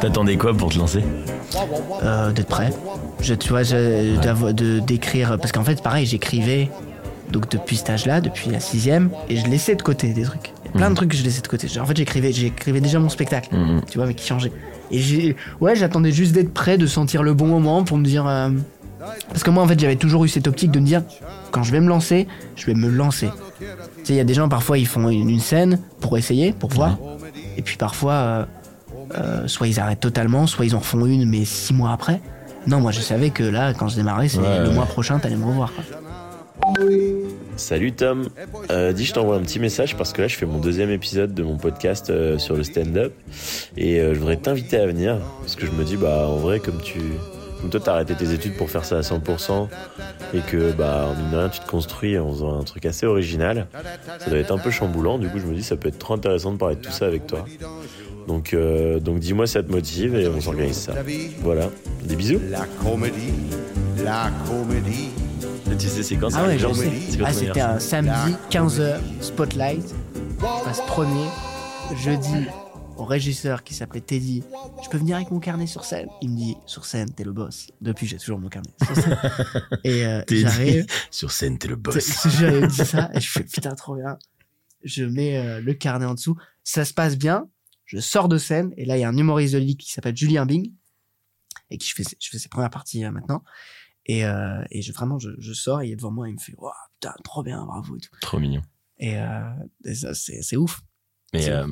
T'attendais quoi pour te lancer euh, d'être prêt. Je, tu vois, je- de d'écrire parce qu'en fait, pareil, j'écrivais donc depuis cet âge-là, depuis la sixième, et je laissais de côté des trucs. Il y a plein de trucs que je laissais de côté. En fait, j'écrivais, j'écrivais déjà mon spectacle, Mhm. tu vois, mais qui changeait. Et j'ai, ouais, j'attendais juste d'être prêt, de sentir le bon moment pour me dire. euh, Parce que moi, en fait, j'avais toujours eu cette optique de me dire, quand je vais me lancer, je vais me lancer. Tu sais, il y a des gens parfois, ils font une, une scène pour essayer, pour voir, et puis parfois. euh, euh, soit ils arrêtent totalement, soit ils en font une, mais six mois après. Non, moi je savais que là, quand je démarrais, c'est Ouais, le ouais. mois prochain, t'allais me revoir. quoi. Salut Tom, Euh, dis je t'envoie un petit message parce que là je fais mon deuxième épisode de mon podcast euh, sur le stand-up et euh, je voudrais t'inviter à venir parce que je me dis bah en vrai comme tu comme toi t'as arrêté tes études pour faire ça à 100% et que bah en mine de rien tu te construis en faisant un truc assez original ça doit être un peu chamboulant du coup je me dis ça peut être trop intéressant de parler de tout ça avec toi donc euh, donc dis-moi si ça te motive et on s'organise ça voilà des bisous La comédie, la comédie. tu sais c'est quand Ah ouais, je sais. Ah, c'était un? samedi, 15h, Spotlight. Je passe premier. Je dis au régisseur qui s'appelait Teddy, je peux venir avec mon carnet sur scène Il me dit, sur scène, t'es le boss. Depuis, j'ai toujours mon carnet. sur scène. Et euh, j'arrive, sur scène t'es le boss J'avais dit ça et je fais putain trop bien. Je mets euh, le carnet en dessous. Ça se passe bien. Je sors de scène et là il y a un humoriste de qui s'appelle Julien Bing et qui je fais je fais ses premières parties euh, maintenant. Et, euh, et je, vraiment je, je sors et il est devant moi il me fait waouh putain trop bien bravo et tout. trop mignon Et, euh, et ça c'est ouf. Mais euh,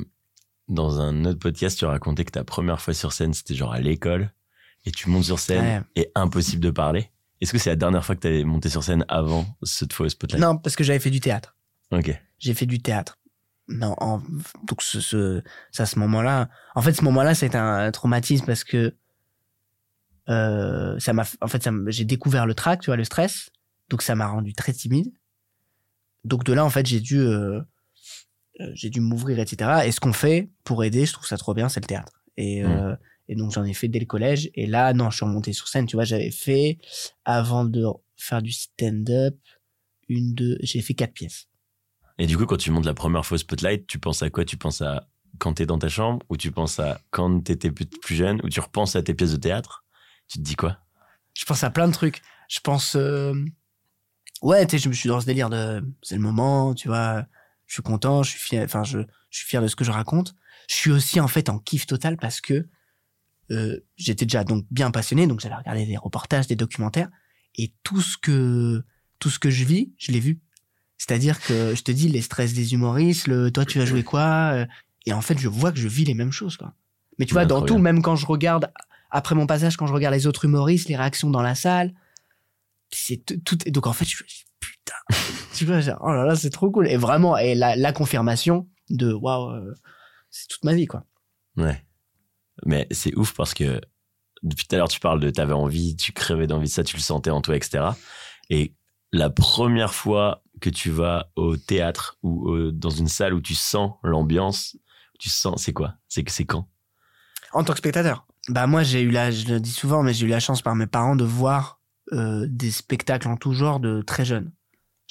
dans un autre podcast, tu racontais que ta première fois sur scène, c'était genre à l'école, et tu montes sur scène, Ouais. et impossible de parler. Est-ce que c'est la dernière fois que tu avais monté sur scène avant cette fois au Spotlight? Non parce que j'avais fait du théâtre. Ok. J'ai fait du théâtre. Non, en- donc ce, ce, ça, ce moment-là, en fait, ce moment-là, c'est un traumatisme parce que euh, ça m'a, en fait, j'ai découvert le trac, tu vois, le stress, donc ça m'a rendu très timide. Donc de là, en fait, j'ai dû, euh, j'ai dû m'ouvrir, etc. Et ce qu'on fait pour aider, je trouve ça trop bien, c'est le théâtre. Et, euh, et donc j'en ai fait dès le collège. Et là, non, je suis remonté sur scène, tu vois, j'avais fait avant de faire du stand-up une, deux, j'ai fait quatre pièces. Et du coup, quand tu montes la première fois au Spotlight, tu penses à quoi? Tu penses à quand t'es dans ta chambre, ou tu penses à quand t'étais plus, plus jeune, ou tu repenses à tes pièces de théâtre? Tu te dis quoi? Je pense à plein de trucs. Je pense, euh, ouais, tu sais, je me suis dans ce délire de, c'est le moment, tu vois, je suis content, je suis fier, enfin, je, je suis fier de ce que je raconte. Je suis aussi, en fait, en kiff total parce que, euh, j'étais déjà donc bien passionné, donc j'allais regarder des reportages, des documentaires, et tout ce que, tout ce que je vis, je l'ai vu. C'est-à-dire que je te dis les stress des humoristes, le toi tu vas jouer quoi, euh, et en fait je vois que je vis les mêmes choses quoi. Mais tu vois dans tout, même quand je regarde après mon passage, quand je regarde les autres humoristes, les réactions dans la salle, c'est tout, tout- donc en fait je me dis putain, tu vois oh là là c'est trop cool et vraiment et la, la confirmation de waouh euh, c'est toute ma vie quoi. Ouais. Mais c'est ouf parce que depuis tout à l'heure, tu parles de t'avais envie, tu crevais d'envie de ça, tu le sentais en toi, etc. Et la première fois que tu vas au théâtre ou au- dans une salle où tu sens l'ambiance, tu sens, c'est quoi? C'est c'est quand? En tant que spectateur. Bah moi j'ai eu la, je le dis souvent, mais j'ai eu la chance par mes parents de voir euh, des spectacles en tout genre de très jeune.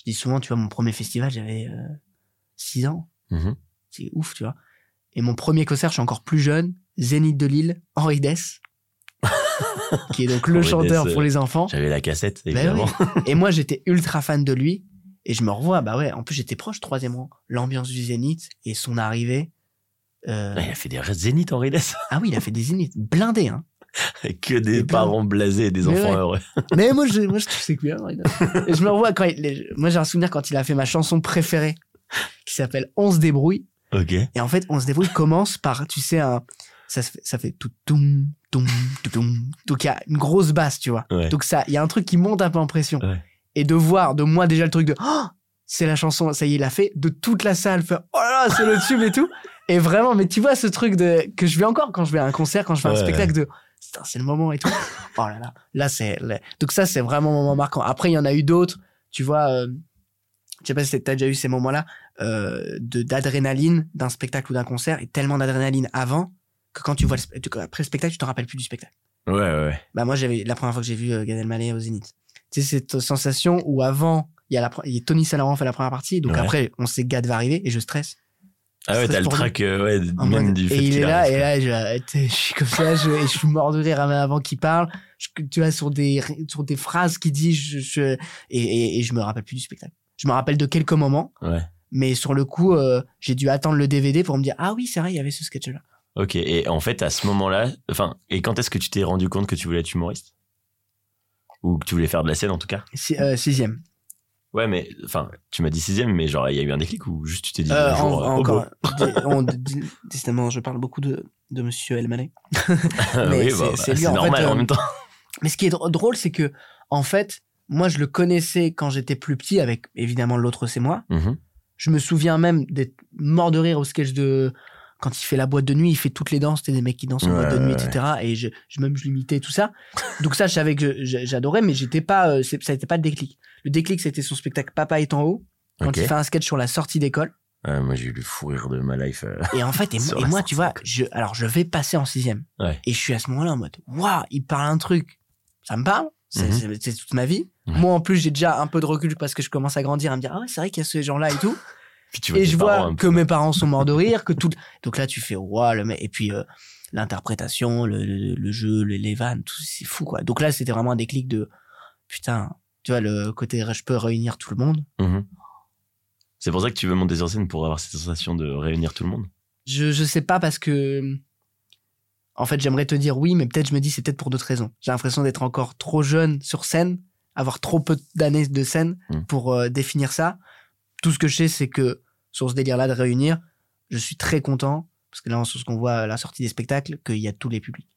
Je dis souvent, tu vois, mon premier festival j'avais 6 ans, Mhm. c'est ouf, tu vois. Et mon premier concert, je suis encore plus jeune, Zénith de Lille, Henri Dess, qui est donc le Henri chanteur Dess, pour euh, les enfants. J'avais la cassette, Bah évidemment. oui. Et moi j'étais ultra fan de lui, et je me revois, bah ouais, en plus j'étais proche, troisième rang, l'ambiance du Zénith et son arrivée. euh, il a fait des zéniths Henri Dess. Ah oui, il a fait des Zéniths blindés, hein. que des parents blasés et des Mais enfants ouais. heureux. Mais moi, je, moi, je trouve que c'est. Et je me revois quand il, moi, j'ai un souvenir quand il a fait ma chanson préférée, qui s'appelle On se débrouille. Ok. Et en fait, On se débrouille commence par, tu sais, un, ça, fait, ça fait tout, toum, tout, toum. Donc, il y a une grosse basse, tu vois. Ouais. Donc, ça, il y a un truc qui monte un peu en pression. Ouais. Et de voir, de moi, déjà, le truc de, oh, c'est la chanson, ça y est, il l'a fait, de toute la salle, faire, oh là là, c'est le tube et tout. Et vraiment, mais tu vois ce truc de, que je vais encore quand je vais à un concert, quand je fais un Ouais, spectacle de, c'est le moment et tout. oh là là, là c'est, donc ça c'est vraiment un moment marquant. Après il y en a eu d'autres, tu vois, euh, je sais pas si t'as déjà eu ces moments-là, euh, de, d'adrénaline d'un spectacle ou d'un concert et tellement d'adrénaline avant que quand tu vois le, après le spectacle, tu te rappelles plus du spectacle. Ouais, ouais, ouais. Bah moi j'avais la première fois que j'ai vu euh, Gad Elmaleh au Zénith. Tu sais cette sensation où avant il y a la, il y a Tony Saint-Laurent fait la première partie, donc Ouais. après, on sait que Gad va arriver et je stresse. Ah ouais, t'as le track, euh, ouais, même du fait et il est là, et là, je, suis comme ça, je, suis mort de rire avant qu'il parle. Je- tu vois, sur des, sur des phrases qu'il dit, je, je- et, et, et je me rappelle plus du spectacle. Je me rappelle de quelques moments, Ouais. mais sur le coup, euh, j'ai dû attendre le DVD pour me dire, ah oui, c'est vrai, il y avait ce sketch-là. Ok, et en fait, à ce moment-là, enfin, et quand est-ce que tu t'es rendu compte que tu voulais être humoriste? Ou que tu voulais faire de la scène en tout cas? Si- euh, sixième. Ouais, mais, enfin, tu m'as dit sixième, mais genre, il y a eu un déclic ou juste tu t'es dit Euh, un jour, en- encore, on- dé- décidément, je parle beaucoup de, de monsieur Elmaleh. Mais oui, c'est- bah, c'est bah, en normal fait, en euh, même temps. Mais ce qui est dr- drôle, c'est que, en fait, moi, je le connaissais quand j'étais plus petit, avec évidemment l'autre, c'est moi. Mhm. Je me souviens même d'être mort de rire au sketch de. Quand il fait la boîte de nuit, il fait toutes les danses, c'était des mecs qui dansent en Ouais, boîte de nuit, ouais, etc. Et je, je même je l'imitais tout ça. Donc ça, je savais que j'adorais, mais j'étais pas, euh, ça n'était pas le déclic. Le déclic, c'était son spectacle Papa est en haut, quand il fait un sketch sur la sortie d'école. Ouais, moi, j'ai eu le fou rire de ma life. euh. Et en fait, et, moi- et tu vois, je, alors je vais passer en sixième. Et je suis à ce moment-là en mode, waouh, il parle un truc, ça me parle, c'est Mhm. toute ma vie. Moi, en plus, j'ai déjà un peu de recul parce que je commence à grandir, à me dire, ah ouais, c'est vrai qu'il y a ces gens-là et tout. Et je vois que mes parents sont morts de rire, que tout. Donc là, tu fais, waouh, le mec. Et puis, euh, l'interprétation, le, le, le jeu, le- les vannes, tout, c'est fou, quoi. Donc là, c'était vraiment un déclic de, putain, tu vois, le côté, je peux réunir tout le monde. Mhm. C'est pour ça que tu veux monter sur scène pour avoir cette sensation de réunir tout le monde Je, je sais pas parce que. En fait, j'aimerais te dire oui, mais peut-être je me dis c'est peut-être pour d'autres raisons. J'ai l'impression d'être encore trop jeune sur scène, avoir trop peu d'années de scène Mm. pour euh, définir ça. Tout ce que je sais, c'est que sur ce délire-là de réunir, je suis très content parce que là, sur ce qu'on voit à la sortie des spectacles, qu'il y a tous les publics.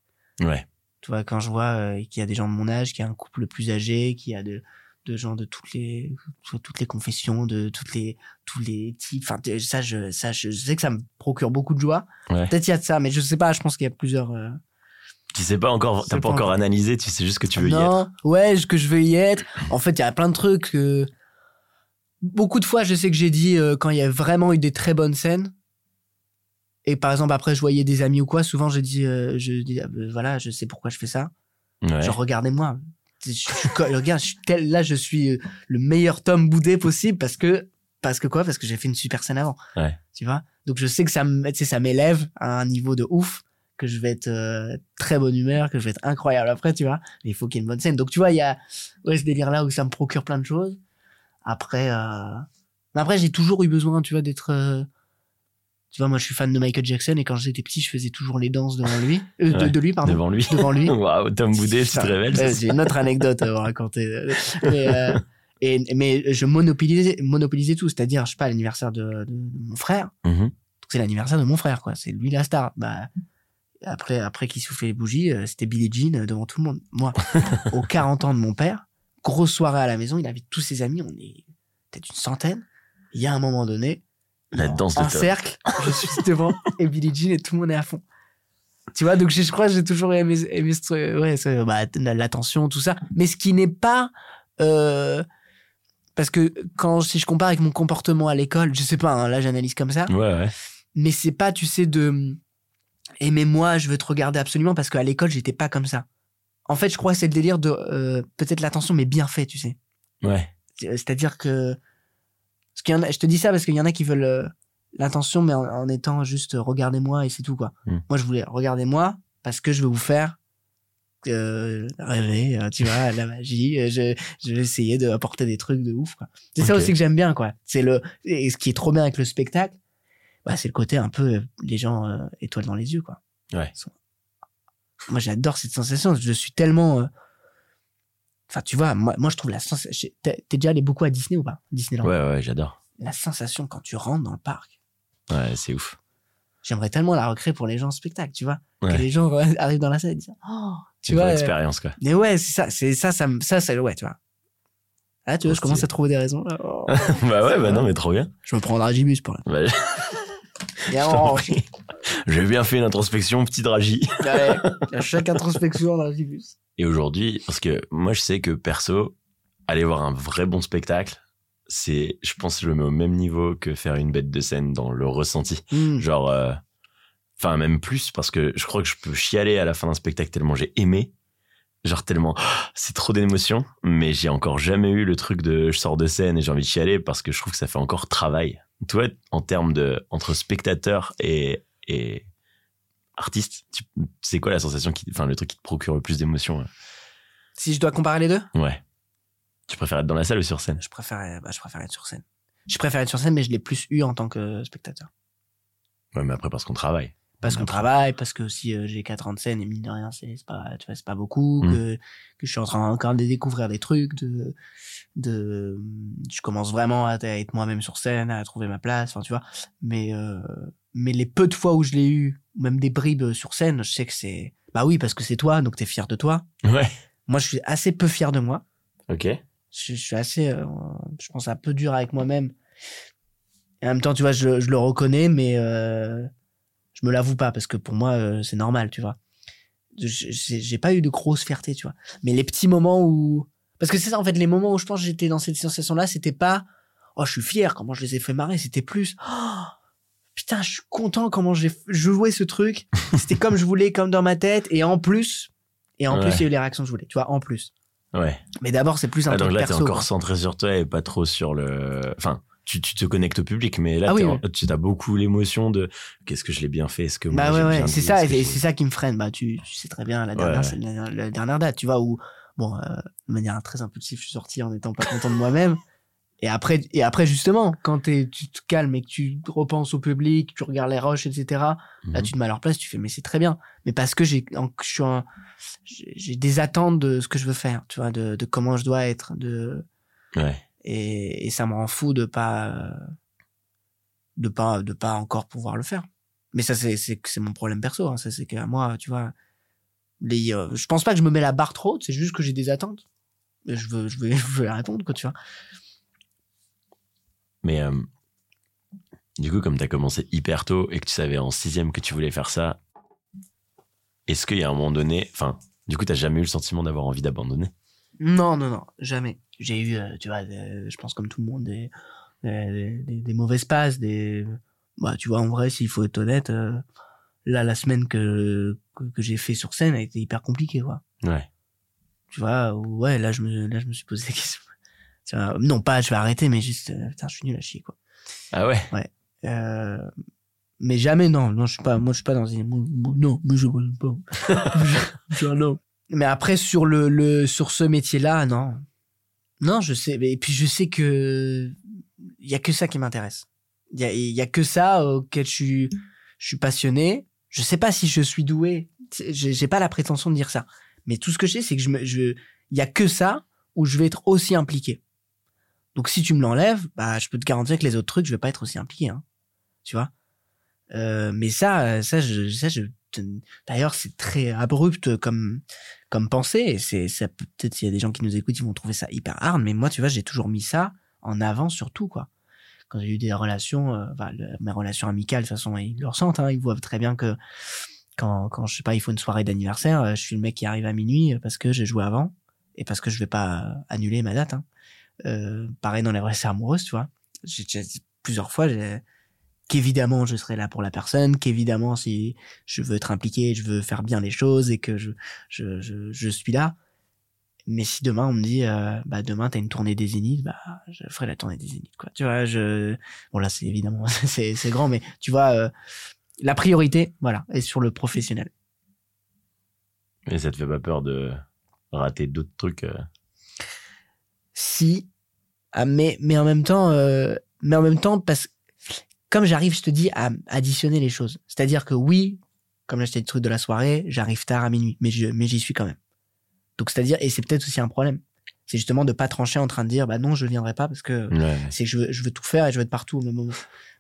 Ouais. Tu vois, quand je vois euh, qu'il y a des gens de mon âge, qu'il y a un couple plus âgé, qu'il y a de, de gens de toutes les, de toutes les confessions, de toutes les, tous les types. Enfin, ça, je, ça, je sais que ça me procure beaucoup de joie. Ouais. Peut-être il y a de ça, mais je sais pas. Je pense qu'il y a plusieurs. euh, Tu sais pas encore, t'as pas pas encore analysé, tu sais juste que tu veux y être. non, ouais, que je veux y être. En fait, il y a plein de trucs. euh, Beaucoup de fois, je sais que j'ai dit euh, quand il y a vraiment eu des très bonnes scènes. Et par exemple, après, je voyais des amis ou quoi. Souvent, je dis, euh, je dis, ah, ben, voilà, je sais pourquoi je fais ça. Ouais. Genre, regardez-moi. Je, regarde, je suis tel, là, je suis euh, le meilleur Tom Boudet possible parce que, parce que quoi? Parce que j'ai fait une super scène avant. Ouais. Tu vois? Donc, je sais que ça m'élève à un niveau de ouf, que je vais être euh, très bonne humeur, que je vais être incroyable après, tu vois? Mais il faut qu'il y ait une bonne scène. Donc, tu vois, il y a ouais, ce délire-là où ça me procure plein de choses. Après, euh... après, j'ai toujours eu besoin, tu vois, d'être. euh, Tu vois, moi, je suis fan de Michael Jackson et quand j'étais petit, je faisais toujours les danses devant lui. Euh, de, Ouais. de lui, pardon. Devant lui. Devant lui. Waouh, Tom Boudet, tu te révèles. J'ai une autre anecdote à vous raconter. Mais, et, mais je monopolisais, monopolisais tout. C'est-à-dire, je sais pas, l'anniversaire de, mon frère. Donc, c'est l'anniversaire de mon frère, quoi. C'est lui la star. Bah, après, après qu'il soufflait les bougies, c'était Billie Jean devant tout le monde. Moi, aux 40 ans de mon père, grosse soirée à la maison, il invite tous ses amis, on est peut-être une centaine. Il y a un moment donné, La danse de en Tom. cercle, je suis devant et Billie Jean et tout le monde est à fond. Tu vois, donc je, crois que j'ai toujours aimé, aimé ce truc, ouais, bah, l'attention, tout ça. Mais ce qui n'est pas, euh, parce que quand, si je compare avec mon comportement à l'école, je sais pas, hein, là j'analyse comme ça, Ouais, ouais. mais c'est pas, tu sais, de aimer moi, je veux te regarder absolument parce qu'à l'école j'étais pas comme ça. En fait, je crois que c'est le délire de euh, peut-être l'attention, mais bien fait, tu sais. Ouais. C'est-à-dire que. Parce qu'il y en a, je te dis ça parce qu'il y en a qui veulent euh, l'attention, mais en, en étant juste euh, regardez-moi et c'est tout, quoi. Hmm. Moi, je voulais regardez-moi parce que je veux vous faire euh, rêver, euh, tu vois, la magie. euh, Je, je vais essayer d'apporter des trucs de ouf, quoi. C'est ça aussi que j'aime bien, quoi. C'est le. Et ce qui est trop bien avec le spectacle, bah, c'est le côté un peu euh, les gens euh, étoiles dans les yeux, quoi. Ouais. Moi, j'adore cette sensation. Je suis tellement. euh, Enfin, tu vois, moi, moi je trouve la sensation. T'es déjà allé beaucoup à Disney ou pas? Disneyland. Ouais, ouais, j'adore. La sensation quand tu rentres dans le parc. Ouais, c'est ouf. J'aimerais tellement la recréer pour les gens en spectacle, tu vois. Ouais. Que les gens arrivent dans la salle et disent Oh, tu vois. euh, expérience, quoi. Mais ouais, c'est ça, c'est ça, ça, ça, c'est ouais, tu vois. Ah, tu vois, je commence à trouver des raisons. là. Oh. bah ouais, bah non, mais trop bien. je me prends un dragibus pour là. Bah, je. J'ai bien fait une introspection, petit dragi. Ouais, à chaque introspection, un dragibus. Et aujourd'hui, parce que moi, je sais que perso, aller voir un vrai bon spectacle, c'est, je pense, je le mets au même niveau que faire une bête de scène dans le ressenti. Hmm. Genre, euh, enfin, même plus, parce que je crois que je peux chialer à la fin d'un spectacle tellement j'ai aimé. Genre tellement, c'est trop d'émotions, mais j'ai encore jamais eu le truc de je sors de scène et j'ai envie de chialer parce que je trouve que ça fait encore travail. Toi, en termes de entre spectateur et, et artiste, c'est quoi la sensation qui, enfin le truc qui te procure le plus d'émotions hein Si je dois comparer les deux, Ouais. Tu préfères être dans la salle ou sur scène? Je préfère, bah, je préfère être sur scène. Je préfère être sur scène, mais je l'ai plus eu en tant que spectateur. Ouais, mais après parce qu'on travaille. Parce qu'on travaille, parce que si euh, j'ai 4 ans de scène et mine de rien, c'est pas, tu vois, c'est pas beaucoup, Mm. que, que je suis en train encore de découvrir des trucs, de, de, je commence vraiment à être moi-même sur scène, à trouver ma place, enfin, tu vois. Mais, euh, mais les peu de fois où je l'ai eu, même des bribes sur scène, je sais que c'est, bah oui, parce que c'est toi, donc t'es fier de toi. Ouais. Moi, je suis assez peu fier de moi. Ok. je, je suis assez, euh, je pense, un peu dur avec moi-même. Et en même temps, tu vois, je, je le reconnais, mais euh, je me l'avoue pas parce que pour moi, euh, c'est normal, tu vois. J'ai pas eu de grosse fierté, tu vois. Mais les petits moments où, parce que c'est ça en fait, les moments où je pense que j'étais dans cette sensation-là, c'était pas, oh, je suis fier, comment je les ai fait marrer, c'était plus, oh, putain, je suis content comment j'ai joué ce truc. C'était comme je voulais, comme dans ma tête, et en plus, et en plus, il y a eu les réactions que je voulais, tu vois, en plus. Ouais. Mais d'abord, c'est plus un Ah, donc truc là, t'es encore quoi. centré sur toi et pas trop sur le. Enfin, tu, tu te connectes au public, mais là, Ah t'es oui, en- tu as beaucoup l'émotion de qu'est-ce que je l'ai bien fait, est-ce que moi Bah ouais, ouais, c'est ça, c'est ça qui me freine. Bah, tu, tu sais très bien, la dernière, ouais. la, dernière- la dernière date, tu vois, où, bon, euh, de manière très impulsive, je suis sorti en étant pas content de moi-même. Et après, et après, justement, quand t'es- tu te calmes et que tu repenses au public, tu regardes les roches, etc., là, Mhm. tu te mets à leur place, tu fais, mais c'est très bien. Mais parce que j'ai, j'ai des attentes de ce que je veux faire, tu vois, de, de comment je dois être, de, Ouais. et, et ça me rend fou de pas de pas de pas encore pouvoir le faire mais ça c'est c'est c'est mon problème perso hein. ça c'est que moi tu vois les euh, je pense pas que je me mets la barre trop haute c'est juste que j'ai des attentes je veux je veux je veux les répondre quoi tu vois Mais euh, du coup, comme tu as commencé hyper tôt et que tu savais en sixième que tu voulais faire ça, est-ce qu'il y a un moment donné, enfin, du coup, t'as jamais eu le sentiment d'avoir envie d'abandonner? Non non non jamais. J'ai eu euh, tu vois des- je pense comme tout le monde des des, des- des mauvaises passes des bah tu vois en vrai s'il faut être honnête euh, là la semaine que que, que j'ai fait sur scène a été hyper compliquée quoi. Ouais. tu vois ouais là je me là je me suis posé la question Tu vois, non pas je vais arrêter mais juste euh, putain je suis nul à chier quoi. Ah ouais? Euh, mais jamais non. Non je suis pas moi je suis pas dans une non mais je pas. Je, je- non mais après sur le le sur ce métier là non. Non je sais et puis je sais que il y a que ça qui m'intéresse. Il y a il y a que ça auquel je suis je suis passionné. Je sais pas si je suis doué. J'ai pas la prétention de dire ça. Mais tout ce que je sais c'est que je me je il y a que ça où je vais être aussi impliqué donc si tu me l'enlèves bah je peux te garantir que les autres trucs je vais pas être aussi impliqué hein. Tu vois? Euh, mais ça ça je ça je d'ailleurs c'est très abrupt comme comme pensée c'est ça peut- peut-être s'il y a des gens qui nous écoutent ils vont trouver ça hyper hard mais moi tu vois j'ai toujours mis ça en avant sur tout quoi. Quand j'ai eu des relations euh, mes relations amicales de toute façon ils le ressentent hein, ils voient très bien que quand quand je sais pas il faut une soirée d'anniversaire euh, je suis le mec qui arrive à minuit parce que j'ai joué avant et parce que je vais pas annuler ma date hein. Euh, pareil dans les relations amoureuses tu vois j'ai j'ai- plusieurs fois qu'évidemment je serai là pour la personne, qu'évidemment si je veux être impliqué, je veux faire bien les choses et que je je je, je suis là. Mais si demain on me dit euh, bah demain t'as une tournée des Zéniths, bah je ferai la tournée des Zéniths quoi. Tu vois, je bon là c'est évidemment c'est c'est grand mais tu vois euh, la priorité voilà est sur le professionnel. Mais ça te fait pas peur de rater d'autres trucs euh, si ah, mais mais en même temps euh, mais en même temps parce comme j'arrive je te dis à additionner les choses c'est à dire que oui comme là j'étais le truc de la soirée j'arrive tard à minuit mais je mais j'y suis quand même donc c'est à dire et c'est peut-être aussi un problème c'est justement de pas trancher en train de dire bah non je viendrai pas parce que Ouais. c'est je veux, je veux tout faire et je veux être partout au même moment.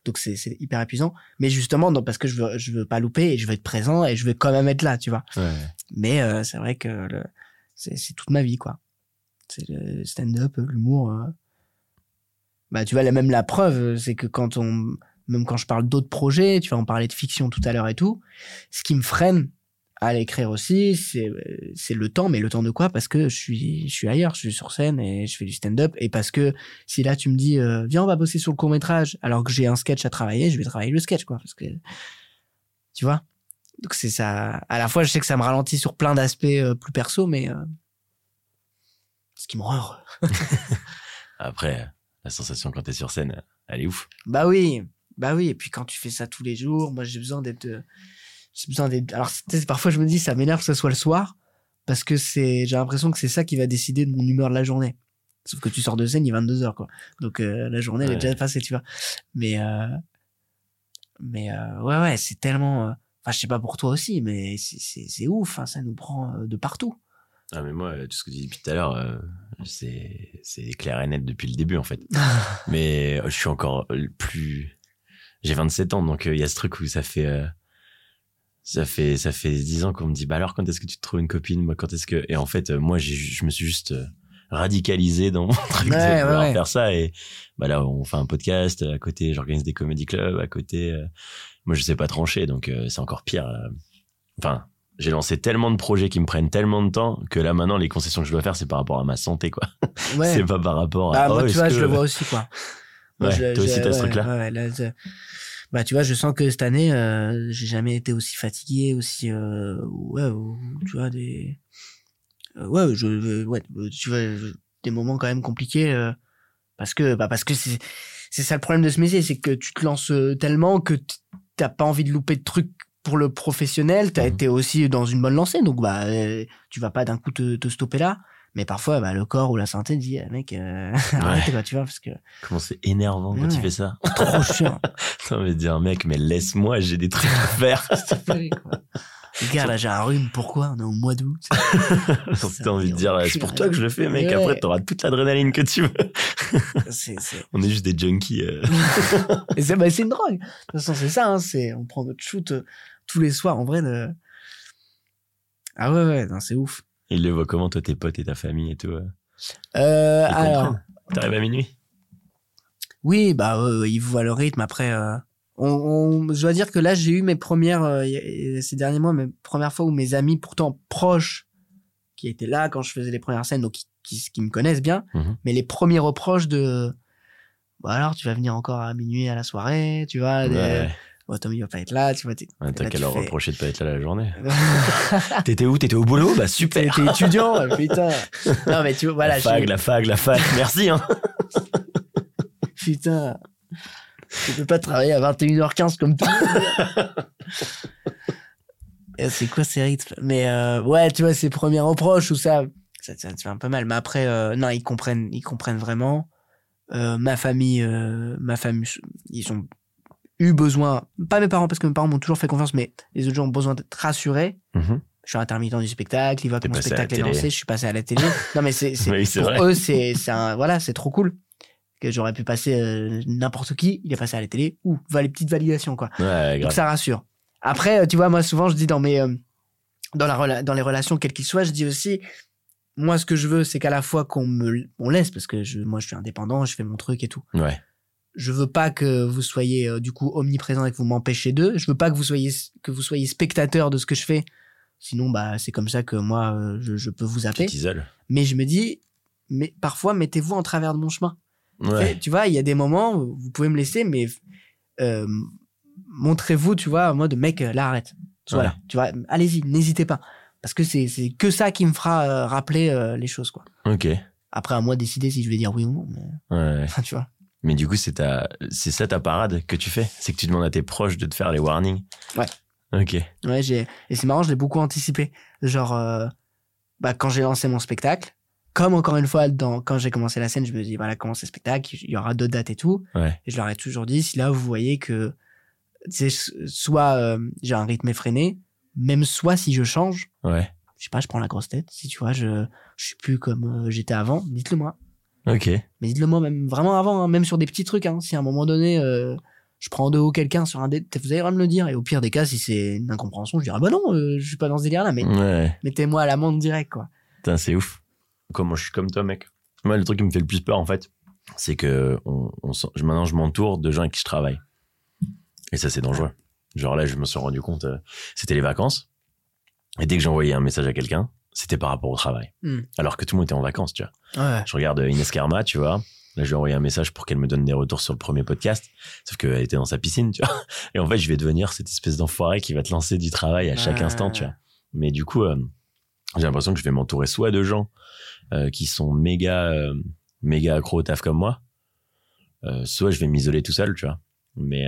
Donc c'est c'est hyper épuisant. Mais justement, non, parce que je veux, je veux pas louper et je veux être présent et je veux quand même être là, tu vois. Ouais. Mais euh, c'est vrai que le- c'est c'est toute ma vie, quoi. C'est le stand-up, l'humour. euh. Bah, tu vois, même la preuve, c'est que quand on, même quand je parle d'autres projets, tu vois, on parlait de fiction tout à l'heure et tout, ce qui me freine à l'écrire aussi, c'est c'est le temps, mais le temps de quoi? Parce que je suis je suis ailleurs, je suis sur scène et je fais du stand-up et parce que si là tu me dis euh, viens on va bosser sur le court métrage alors que j'ai un sketch à travailler, je vais travailler le sketch quoi parce que tu vois? Donc c'est ça. À la fois, je sais que ça me ralentit sur plein d'aspects euh, plus perso, mais ce qui me rend heureux. Après, la sensation quand t'es sur scène, elle est ouf. Bah oui, bah oui. Et puis quand tu fais ça tous les jours, moi j'ai besoin d'être, euh, j'ai besoin d'être. Alors parfois je me dis ça m'énerve que ce soit le soir parce que c'est, j'ai l'impression que c'est ça qui va décider de mon humeur de la journée. Sauf que tu sors de scène, il est 22 heures quoi. Donc euh, la journée elle est déjà passée, tu vois. Mais euh, mais euh, ouais ouais, c'est tellement. Enfin, je sais pas pour toi aussi, mais c'est ouf. hein, ça nous prend de partout. Ah, mais moi, tout ce que tu dis depuis tout à l'heure, euh, c'est c'est clair et net depuis le début, en fait. mais euh, je suis encore euh, plus. J'ai 27 ans, donc euh, il y a ce truc où ça fait. euh, ça fait ça fait 10 ans qu'on me dit bah alors quand est-ce que tu te trouves une copine? Moi quand est-ce que et en fait euh, moi j'ai je me suis juste euh, radicalisé dans mon truc Ouais, de vouloir ouais. faire ça et bah là on fait un podcast à côté j'organise des comedy clubs à côté euh, moi je sais pas trancher donc euh, c'est encore pire euh. enfin j'ai lancé tellement de projets qui me prennent tellement de temps que là maintenant les concessions que je dois faire c'est par rapport à ma santé quoi Ouais. c'est pas par rapport Bah, à moi, oh, tu vois, que- je le vois aussi, quoi. Moi, Ouais, je- toi aussi, t'as ce ouais, ouais, ouais, là, je- bah, tu vois, je sens que cette année, euh, j'ai jamais été aussi fatigué, aussi, euh, ouais, ou- tu vois, des, euh, ouais, je, ouais, tu vois, je- des moments quand même compliqués, euh, parce que, bah, parce que c'est, c'est ça le problème de ce métier, c'est que tu te lances tellement que t'as pas envie de louper de trucs pour le professionnel, t'as Mhm. été aussi dans une bonne lancée, donc, bah, euh, tu vas pas d'un coup te, te stopper là. Mais parfois, bah, le corps ou la santé dit, eh, mec, euh, arrête, quoi, tu vois, parce que comment c'est énervant quand Ouais. tu fais ça trop chiant. T'as envie de dire mec mais laisse-moi j'ai des trucs à faire Gars, là, j'ai un rhume, pourquoi? On est au mois d'août. T'as envie de dire, c'est pour toi que je le fais, mec. Ouais. Après, t'auras toute l'adrénaline que tu veux. On est juste des junkies. euh. C'est, bah, c'est une drogue. De toute façon, c'est ça, hein, on prend notre shoot euh, tous les soirs, en vrai, de... Ah ouais, ouais, non, c'est ouf. Ils le voient comment, toi, tes potes et ta famille et tout. euh, Euh, alors, T'arrives à minuit oui, bah, euh, ils voient le rythme, après, euh, on, on- je dois dire que là, j'ai eu mes premières, euh, ces derniers mois, mes premières fois où mes amis, pourtant proches, qui étaient là quand je faisais les premières scènes, donc qui, qui, qui me connaissent bien, Mhm. mais les premiers reproches de, bah alors, tu vas venir encore à minuit à la soirée, tu vois, des- Ouais. Bon, Tommy va pas être là, tu vois. t'es- T'as qu'à leur fais- reprocher de pas être là la journée. T'étais où? T'étais au boulot? Bah super. t'es étudiant, putain. Non, mais tu vois, voilà, la j'ai- la fac, la fac. Merci, hein. putain. Tu peux pas travailler à 21h15 comme tout. C'est quoi ces rythmes? Mais euh, ouais, tu vois, ces premiers reproches ou ça, ça, ça te fait un peu mal. Mais après, euh, non, ils comprennent, ils comprennent vraiment. Euh, ma famille, ma famille, ils ont eu besoin, pas mes parents parce que mes parents m'ont toujours fait confiance, mais les autres gens ont besoin d'être rassurés. Mhm. Je suis intermittent du spectacle, ils voient que mon spectacle est lancé, je suis passé à la télé. non mais c'est, c'est- Oui, c'est pour vrai. eux c'est, voilà, c'est trop cool que j'aurais pu passer euh, n'importe qui, il est passé à la télé ou va les petites validations quoi. Ouais, Donc ça rassure. Après, euh, tu vois, moi souvent je dis dans mes, euh, dans la dans les relations quelles qu'ils soient, je dis aussi, moi ce que je veux c'est qu'à la fois qu'on me, on laisse parce que je, moi je suis indépendant, je fais mon truc et tout. Ouais. Je veux pas que vous soyez euh, du coup omniprésent et que vous m'empêchez d'eux. Je veux pas que vous soyez que vous soyez spectateur de ce que je fais. Sinon, bah c'est comme ça que moi euh, je, je peux vous t'isoles. Mais je me dis, mais parfois mettez-vous en travers de mon chemin. Ouais. Tu vois, il y a des moments où vous pouvez me laisser, mais euh, montrez-vous, tu vois, en mode mec, là arrête. Voilà, Ouais. tu vois, allez-y, n'hésitez pas. Parce que c'est que ça qui me fera rappeler les choses, quoi. Ok. Après, à moi de décider si je vais dire oui ou non. Mais, Ouais. tu vois. Mais du coup, c'est ta, c'est ça ta parade que tu fais? C'est que tu demandes à tes proches de te faire les warnings? Ouais. Ok. Ouais, j'ai et c'est marrant, je l'ai beaucoup anticipé. Genre, euh, bah, quand j'ai lancé mon spectacle, comme encore une fois, dans, quand j'ai commencé la scène, je me dis, voilà, comment c'est le spectacle, il y aura deux dates et tout. Ouais. Et je leur ai toujours dit, si là vous voyez que c'est soit euh, j'ai un rythme effréné, même soit si je change, Ouais. je sais pas, je prends la grosse tête. Si tu vois, je je suis plus comme euh, j'étais avant, dites-le moi. Ok. Mais dites-le moi même vraiment avant, hein, même sur des petits trucs. Hein, si à un moment donné euh, je prends de haut quelqu'un sur un dé, vous de me le dire. Et au pire des cas, si c'est une incompréhension, je dirais bah non, euh, je suis pas dans ce délire-là, mais Ouais. mettez-moi à l'amende direct quoi. Putain, c'est ouf. Comment je suis comme toi, mec. Moi, le truc qui me fait le plus peur, en fait, c'est que on, on maintenant, je m'entoure de gens avec qui je travaille. Et ça, c'est dangereux. Genre là, je me suis rendu compte, euh, c'était les vacances. Et dès que j'envoyais un message à quelqu'un, c'était par rapport au travail. Hmm. Alors que tout le monde était en vacances, tu vois. Ouais. Je regarde Ines Karma, tu vois. Là, je lui ai envoyé un message pour qu'elle me donne des retours sur le premier podcast. Sauf qu'elle était dans sa piscine, tu vois. Et en fait, je vais devenir cette espèce d'enfoiré qui va te lancer du travail à chaque Ouais. instant, tu vois. Mais du coup, euh, j'ai l'impression que je vais m'entourer soit de gens euh, qui sont méga, euh, méga accro au taf comme moi, soit je vais m'isoler tout seul, tu vois. Mais,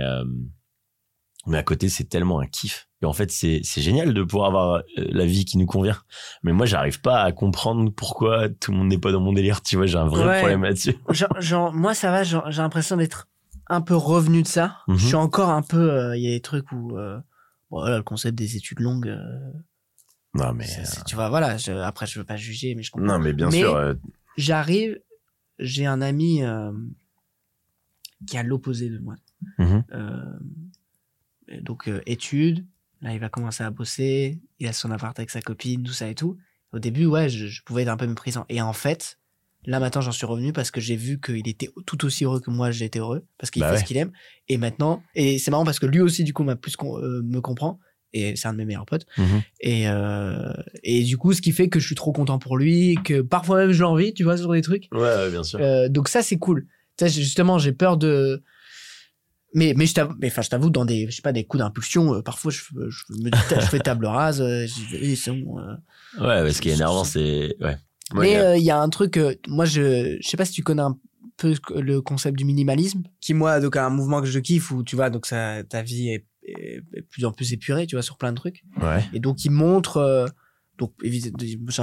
mais à côté, c'est tellement un kiff. Et en fait, c'est c'est génial de pouvoir avoir euh, la vie qui nous convient. Mais moi, j'arrive pas à comprendre pourquoi tout le monde n'est pas dans mon délire. Tu vois, j'ai un vrai Ouais. problème là-dessus. Genre, genre, moi, ça va, genre, j'ai l'impression d'être un peu revenu de ça. Mhm. Je suis encore un peu. euh, Il y a des trucs où. euh, voilà, le concept des études longues. euh, Non, mais. c'est- c'est- tu vois, voilà. je- après, je veux pas juger, mais je comprends. Non, mais bien Mais- sûr. J'arrive. J'ai un ami qui est à l'opposé de moi. mhm. Donc, études. Là, il va commencer à bosser. Il a son appart avec sa copine, tout ça et tout. Au début, ouais, je, je pouvais être un peu méprisant. Et en fait, là, maintenant, j'en suis revenu parce que j'ai vu qu'il était tout aussi heureux que moi, j'étais heureux. Parce qu'il Bah fait ouais. ce qu'il aime. Et maintenant, et c'est marrant parce que lui aussi, du coup, m'a plus con- euh, me comprend. Et c'est un de mes meilleurs potes. Mhm. Et, euh, et du coup, ce qui fait que je suis trop content pour lui, que parfois même je l'envie, tu vois, sur des trucs. Ouais, ouais, bien sûr. Euh, donc ça, c'est cool. Tu sais, justement, j'ai peur de. Mais mais je t'avoue, mais enfin je t'avoue dans des je sais pas des coups d'impulsion, euh, parfois je, je me dis je fais table rase, euh, j'y vais, c'est bon. euh. Ouais, ouais, ce qui est énervant, c'est. Ouais. Mais il y a- euh, il y a un truc, euh, moi je je sais pas si tu connais un peu le concept du minimalisme, qui moi donc un mouvement que je kiffe où tu vois donc ça ta vie est, est- est de plus en plus épurée, tu vois sur plein de trucs. ouais. Et donc, il montre. euh, donc, évidemment,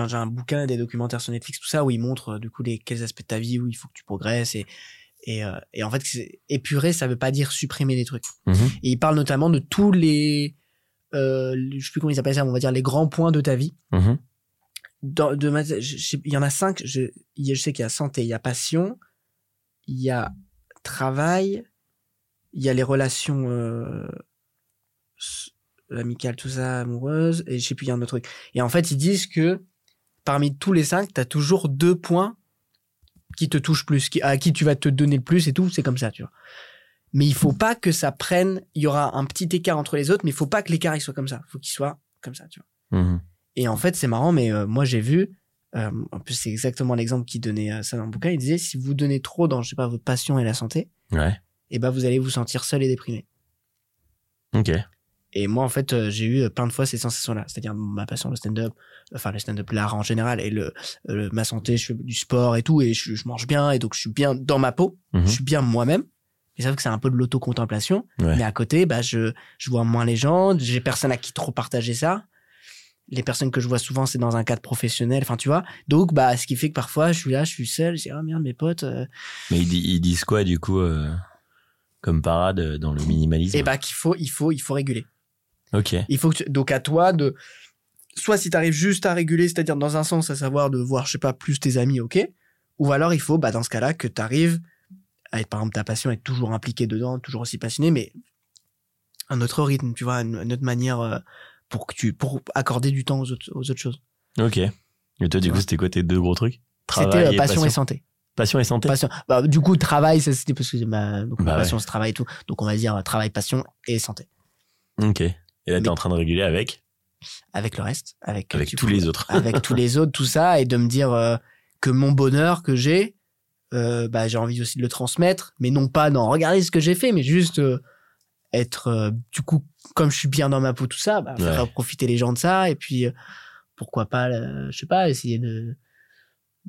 j'ai un, bouquin, des documentaires sur Netflix, tout ça, où il montre, euh, du coup, les, quels aspects de ta vie où il faut que tu progresses. Et, et, euh, et en fait, épurer, ça veut pas dire supprimer des trucs. Mhm. Et il parle notamment de tous les. Euh, je sais plus comment ils appellent ça, on va dire les grands points de ta vie. Mhm. Dans, de ma- je- je sais- il y en a cinq. Je, sais qu'il y a santé, il y a passion, il y a travail, il y a les relations euh, amicales, tout ça, amoureuses, et je sais plus, il y a un autre truc. Et en fait, ils disent que parmi tous les cinq, tu as toujours deux points qui te touchent plus, qui, à qui tu vas te donner le plus et tout, c'est comme ça, tu vois. Mais il faut pas que ça prenne, il y aura un petit écart entre les autres, mais il faut pas que l'écart il soit comme ça. Il faut qu'il soit comme ça, tu vois. Mhm. Et en fait, c'est marrant, mais euh, moi j'ai vu, euh, en plus c'est exactement l'exemple qui donnait euh, ça dans le bouquin, il disait si vous donnez trop dans, je sais pas, votre passion et la santé, Ouais. et ben vous allez vous sentir seul et déprimé. Ok. Et moi, en fait, euh, j'ai eu plein de fois ces sensations-là. C'est-à-dire ma passion, le stand-up, enfin le stand-up, l'art en général, et le, le- ma santé, je fais du sport et tout, et je, je mange bien, et donc je suis bien dans ma peau, Mhm. je suis bien moi-même. Et ça veut que c'est un peu de l'autocontemplation. Ouais. Mais à côté, bah, je, je vois moins les gens, j'ai personne à qui trop partager ça. Les personnes que je vois souvent, c'est dans un cadre professionnel, enfin, tu vois. Donc, bah, ce qui fait que parfois, je suis là, je suis seul, je dis, ah merde, mes potes. euh, Mais ils, di- ils disent quoi, du coup, euh, comme parade euh, dans le minimalisme? Et bah, qu'il faut, il faut, il faut réguler. Ok. Il faut que tu- donc à toi de soit si tu arrives juste à réguler, c'est-à-dire dans un sens à savoir de voir je sais pas plus tes amis, OK Ou alors il faut bah dans ce cas-là que tu arrives à être par exemple ta passion être toujours impliqué dedans, toujours aussi passionné mais un autre rythme, tu vois, une, une autre manière euh, pour que tu pour accorder du temps aux autres, aux autres choses. Ok. Et toi, du coup, c'était quoi tes deux gros trucs? C'était Travail euh, et passion, passion. et santé. Passion et santé? Passion. Bah, du coup travail ça c'était parce que ma donc ma Bah ouais. passion c'est travail et tout. Donc on va dire euh, travail, passion et santé Ok. Et là, t'es Mais- en train de réguler avec avec le reste, avec Avec tous coup, les autres. avec tous les autres, tout ça, et de me dire euh, que mon bonheur que j'ai, euh, bah, j'ai envie aussi de le transmettre, mais non pas dans regardez ce que j'ai fait, mais juste euh, être, euh, du coup, comme je suis bien dans ma peau, tout ça, bah, faire Ouais. profiter les gens de ça, et puis euh, pourquoi pas, euh, je sais pas, essayer de,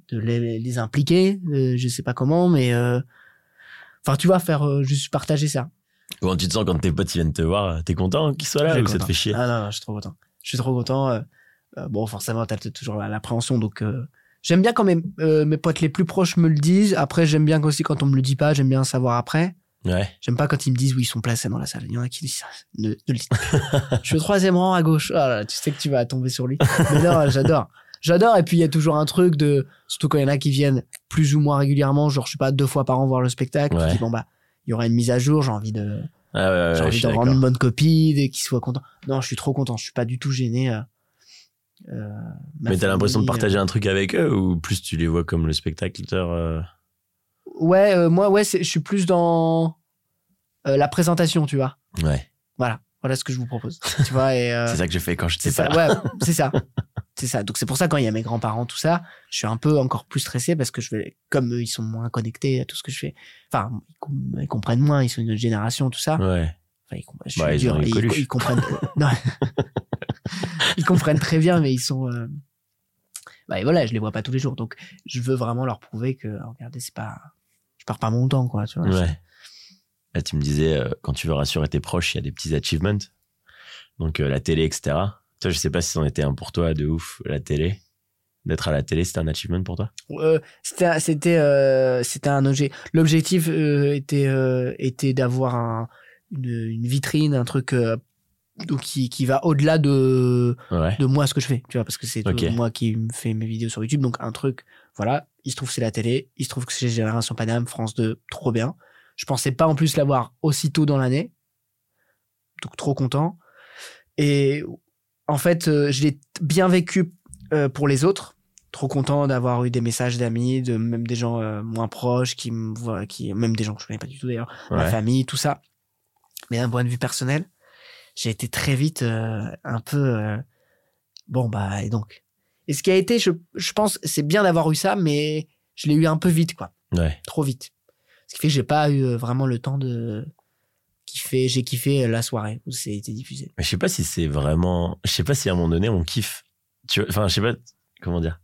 de les, les impliquer, euh, je sais pas comment, mais euh, enfin, tu vois, faire euh, juste partager ça. Comment tu te sens quand tes potes ils viennent te voir T'es content qu'ils soient là ou ça te content. fait chier? Ah non, non, je suis trop content. Je suis trop content. euh, euh, bon, forcément, t'as toujours la- l'appréhension, donc euh, j'aime bien quand mes, euh, mes potes les plus proches me le disent. Après, j'aime bien aussi quand on me le dit pas, j'aime bien savoir après. Ouais. J'aime pas quand ils me disent oui, ils sont placés dans la salle. Il y en a qui disent ça. Ne, ne le pas. je suis au troisième rang à gauche. Ah là, tu sais que tu vas tomber sur lui. Mais non, j'adore. J'adore. Et puis, il y a toujours un truc de, surtout quand il y en a qui viennent plus ou moins régulièrement, genre, je sais pas, deux fois par an voir le spectacle. Ouais. Tu dis, bon, bah, il y aura une mise à jour. J'ai envie de, Ah ouais, ouais, j'ai je envie d'avoir d'accord. une bonne copie, et qu'il soit content. Non, je suis trop content. Je suis pas du tout gêné. euh, euh, ma Mais t'as l'impression de partager un truc avec eux ou plus tu les vois comme le spectateur euh, euh, Ouais, euh, moi, ouais, je suis plus dans euh, la présentation, tu vois. Ouais. Voilà, voilà ce que je vous propose. tu vois, et euh, C'est ça que j'ai fait quand je sais ça. pas. Ouais, c'est ça. C'est ça. Donc c'est pour ça quand il y a mes grands-parents, tout ça, je suis un peu encore plus stressé parce que je vais, comme eux, ils sont moins connectés à tout ce que je fais. Enfin, ils, com- ils comprennent moins, ils sont une autre génération, tout ça. Ouais. Enfin, ils, je Bah, ils dur, ils, comprennent. non. ils comprennent très bien, mais ils sont. euh, Bah et voilà, je les vois pas tous les jours, donc je veux vraiment leur prouver que, oh, regardez, c'est pas, je perds pas mon temps, quoi. Tu vois. Ouais. Là, tu me disais, euh, quand tu veux rassurer tes proches, il y a des petits achievements. Donc, euh, la télé, etc. Toi, je sais pas si c'en était un pour toi de ouf, la télé. D'être à la télé, c'était un achievement pour toi? Euh, c'était c'était euh, c'était un objet. L'objectif euh, était euh, était d'avoir un une, une vitrine un truc donc qui qui va au-delà de Ouais. de moi ce que je fais tu vois parce que c'est moi qui me fais mes vidéos sur YouTube. Donc un truc voilà il se trouve que c'est la télé il se trouve que c'est Génération Paname France 2 trop bien. Je pensais pas en plus l'avoir aussitôt dans l'année. Donc trop content. Et en fait euh, je l'ai bien vécu euh, pour les autres trop content d'avoir eu des messages d'amis de même des gens euh, moins proches qui me voient qui même des gens que je connais pas du tout d'ailleurs ma famille, tout ça. Mais d'un point de vue personnel, j'ai été très vite un peu bon bah et donc. Et ce qui a été, je, je pense, c'est bien d'avoir eu ça, mais je l'ai eu un peu vite quoi, Ouais. trop vite. Ce qui fait que j'ai pas eu vraiment le temps de J'ai kiffé euh, la soirée où c'est été diffusé. Mais je sais pas si c'est vraiment. Je sais pas si à un moment donné on kiffe. Enfin, je sais pas comment dire.